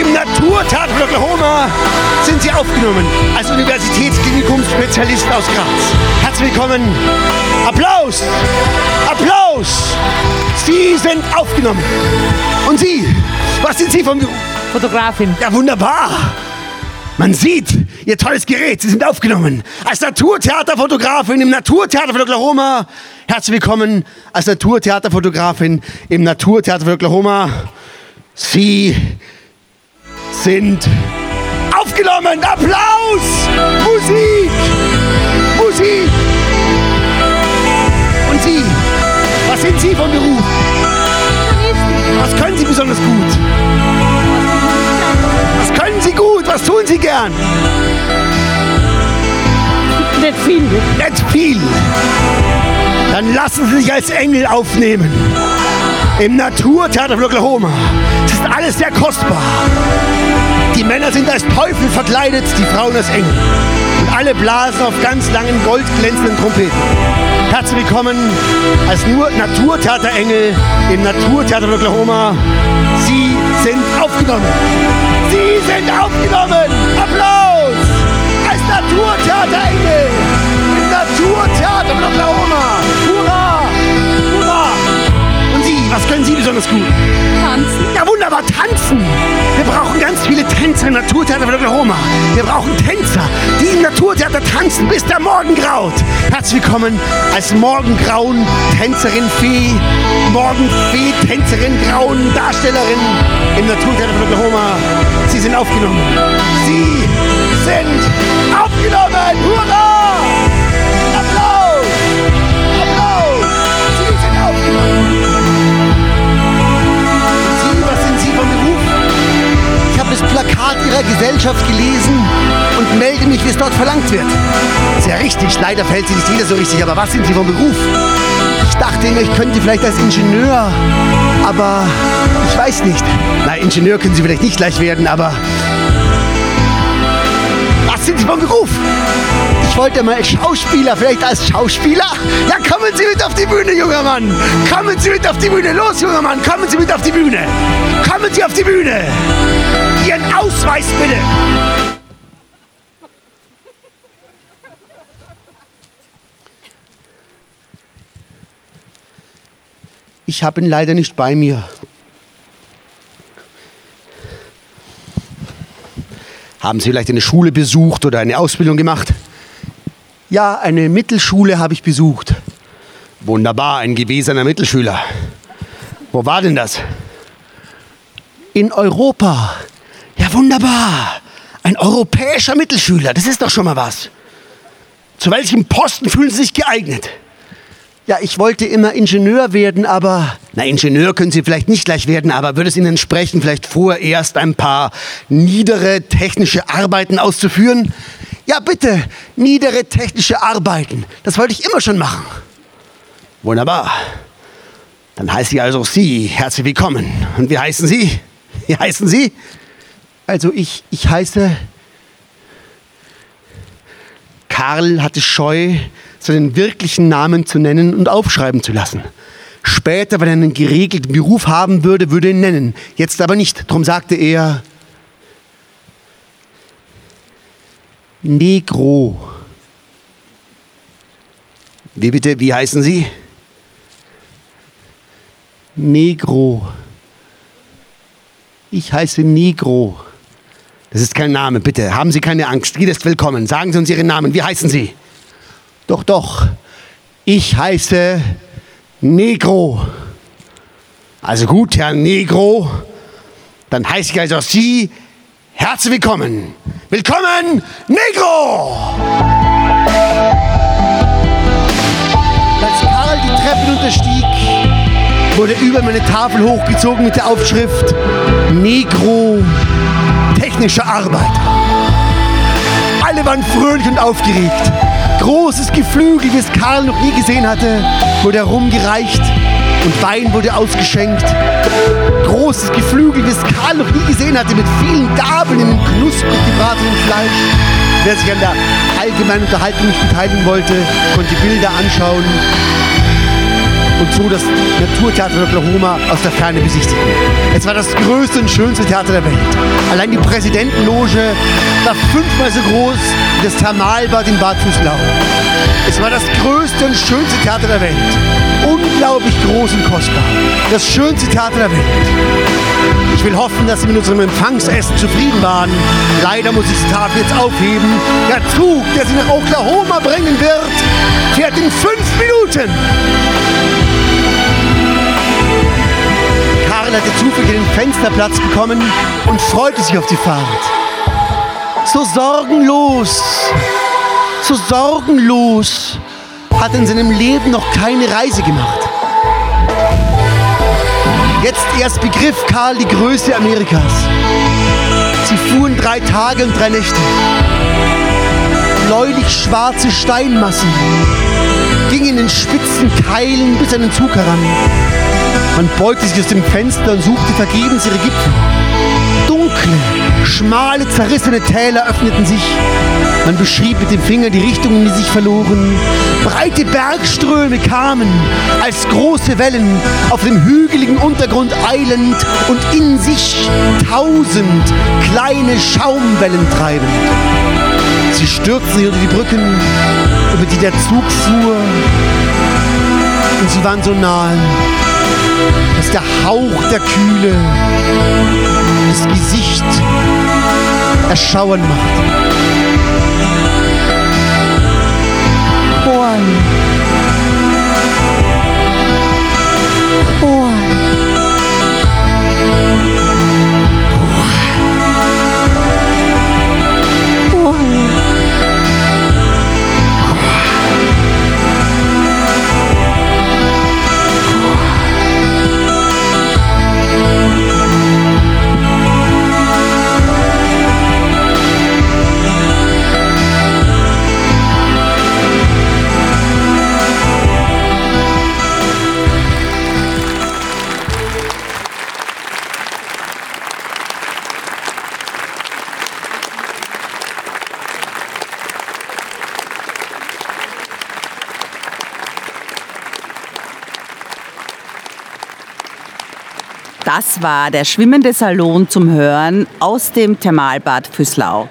S2: Im Naturtheater von Oklahoma sind Sie aufgenommen als Universitätsklinikum-Spezialist aus Graz. Herzlich willkommen. Applaus! Applaus! Sie sind aufgenommen. Und Sie? Was sind Sie vom?
S6: Fotografin.
S2: Ja, wunderbar. Man sieht Ihr tolles Gerät. Sie sind aufgenommen. Als Naturtheaterfotografin im Naturtheater von Oklahoma. Herzlich willkommen als Naturtheaterfotografin im Naturtheater von Oklahoma. Sie sind aufgenommen. Applaus! Musik! Musik! Und Sie? Was sind Sie vom Beruf? Was können Sie besonders gut? Was können Sie gut? Was tun Sie gern?
S6: Nicht viel.
S2: Nicht viel. Dann lassen Sie sich als Engel aufnehmen. Im Naturtheater von Oklahoma. Es ist alles sehr kostbar. Die Männer sind als Teufel verkleidet, die Frauen als Engel. Und alle blasen auf ganz langen, goldglänzenden Trompeten. Herzlich willkommen als nur Naturtheaterengel im Naturtheater von Oklahoma. Sie sind aufgenommen. Sie sind aufgenommen. Applaus! Als Naturtheaterengel im Naturtheater von Oklahoma. Was können Sie besonders gut?
S6: Tanzen.
S2: Ja, wunderbar, tanzen. Wir brauchen ganz viele Tänzer im Naturtheater von Oklahoma. Wir brauchen Tänzer, die im Naturtheater tanzen, bis der Morgen graut. Herzlich willkommen als Morgengrauen Tänzerin Fee, Morgenfee Tänzerin Grauen Darstellerin im Naturtheater von Oklahoma. Sie sind aufgenommen. Sie sind aufgenommen. Hurra! Plakat Ihrer Gesellschaft gelesen und melde mich, wie es dort verlangt wird. Sehr richtig, leider fällt Sie nicht jeder so richtig, aber was sind Sie vom Beruf? Ich dachte immer, ich könnte vielleicht als Ingenieur, aber ich weiß nicht. Na, Ingenieur können Sie vielleicht nicht gleich werden, aber... Was sind Sie vom Beruf? Ich wollte mal Schauspieler, vielleicht als Schauspieler? Ja, kommen Sie mit auf die Bühne, junger Mann! Kommen Sie mit auf die Bühne! Los, junger Mann, kommen Sie mit auf die Bühne! Kommen Sie auf die Bühne! Ihren Ausweis bitte! Ich habe ihn leider nicht bei mir. Haben Sie vielleicht eine Schule besucht oder eine Ausbildung gemacht? Ja, eine Mittelschule habe ich besucht. Wunderbar, ein gewesener Mittelschüler. Wo war denn das? In Europa. Ja, wunderbar.
S3: Ein europäischer Mittelschüler, das ist doch schon mal was. Zu welchem Posten fühlen Sie sich geeignet?
S2: Ja, ich wollte immer Ingenieur werden, aber
S3: Na, Ingenieur können Sie vielleicht nicht gleich werden, aber würde es Ihnen entsprechen, vielleicht vorerst ein paar niedere technische Arbeiten auszuführen?
S2: ja bitte, niedere technische Arbeiten. Das wollte ich immer schon machen.
S3: Wunderbar. Dann heiße ich also Sie herzlich willkommen. Und wie heißen Sie? Wie heißen Sie?
S2: Also ich, ich heiße
S3: Karl hatte Scheu, seinen wirklichen Namen zu nennen und aufschreiben zu lassen. Später, wenn er einen geregelten Beruf haben würde, würde er ihn nennen. Jetzt aber nicht. Darum sagte er Negro. Wie bitte, wie heißen Sie?
S2: Negro. Ich heiße Negro.
S3: Das ist kein Name, bitte. Haben Sie keine Angst. Jeder ist willkommen. Sagen Sie uns Ihren Namen. Wie heißen Sie?
S2: Doch, doch. Ich heiße Negro.
S3: Also gut, Herr Negro. Dann heiße ich also Sie herzlich willkommen. Willkommen, Negro!
S2: Als Karl die Treppen unterstieg, wurde über meine Tafel hochgezogen mit der Aufschrift Negro, technischer Arbeiter. Alle waren fröhlich und aufgeregt. Großes Geflügel, wie es Karl noch nie gesehen hatte, wurde herumgereicht und Wein wurde ausgeschenkt. Großes Geflügel, wie es Karl noch nie gesehen hatte, mit vielen Gabeln dem knusprig gebratenen Fleisch. Wer sich an der allgemeinen Unterhaltung nicht beteiligen wollte, konnte Bilder anschauen und so das Naturtheater in Oklahoma aus der Ferne besichtigen. Es war das größte und schönste Theater der Welt. Allein die Präsidentenloge war fünfmal so groß wie das Thermalbad in Bad Fußlau. Es war das größte und schönste Theater der Welt. Unglaublich groß und kostbar. Das schönste Theater der Welt. Ich will hoffen, dass Sie mit unserem Empfangsessen zufrieden waren. Leider muss ich die Tafel jetzt aufheben. Der Zug, der Sie nach Oklahoma bringen wird, fährt in fünf Minuten. Karl hatte zufällig den Fensterplatz bekommen und freute sich auf die Fahrt. So sorgenlos, so sorgenlos hat er in seinem Leben noch keine Reise gemacht. Jetzt erst begriff Karl die Größe Amerikas. Sie fuhren drei Tage und drei Nächte. Bläulich schwarze Steinmassen gingen in spitzen Keilen bis an den Zug heran. Man beugte sich aus dem Fenster und suchte vergebens ihre Gipfel. Dunkle, schmale, zerrissene Täler öffneten sich. Man beschrieb mit dem Finger die Richtungen, die sich verloren. Breite Bergströme kamen als große Wellen auf dem hügeligen Untergrund eilend und in sich tausend kleine Schaumwellen treibend. Sie stürzten sich unter die Brücken, über die der Zug fuhr. Und sie waren so nahe, dass der Hauch der Kühle das Gesicht erschauern macht.
S1: War der schwimmende Salon zum Hören aus dem Thermalbad Füßlau.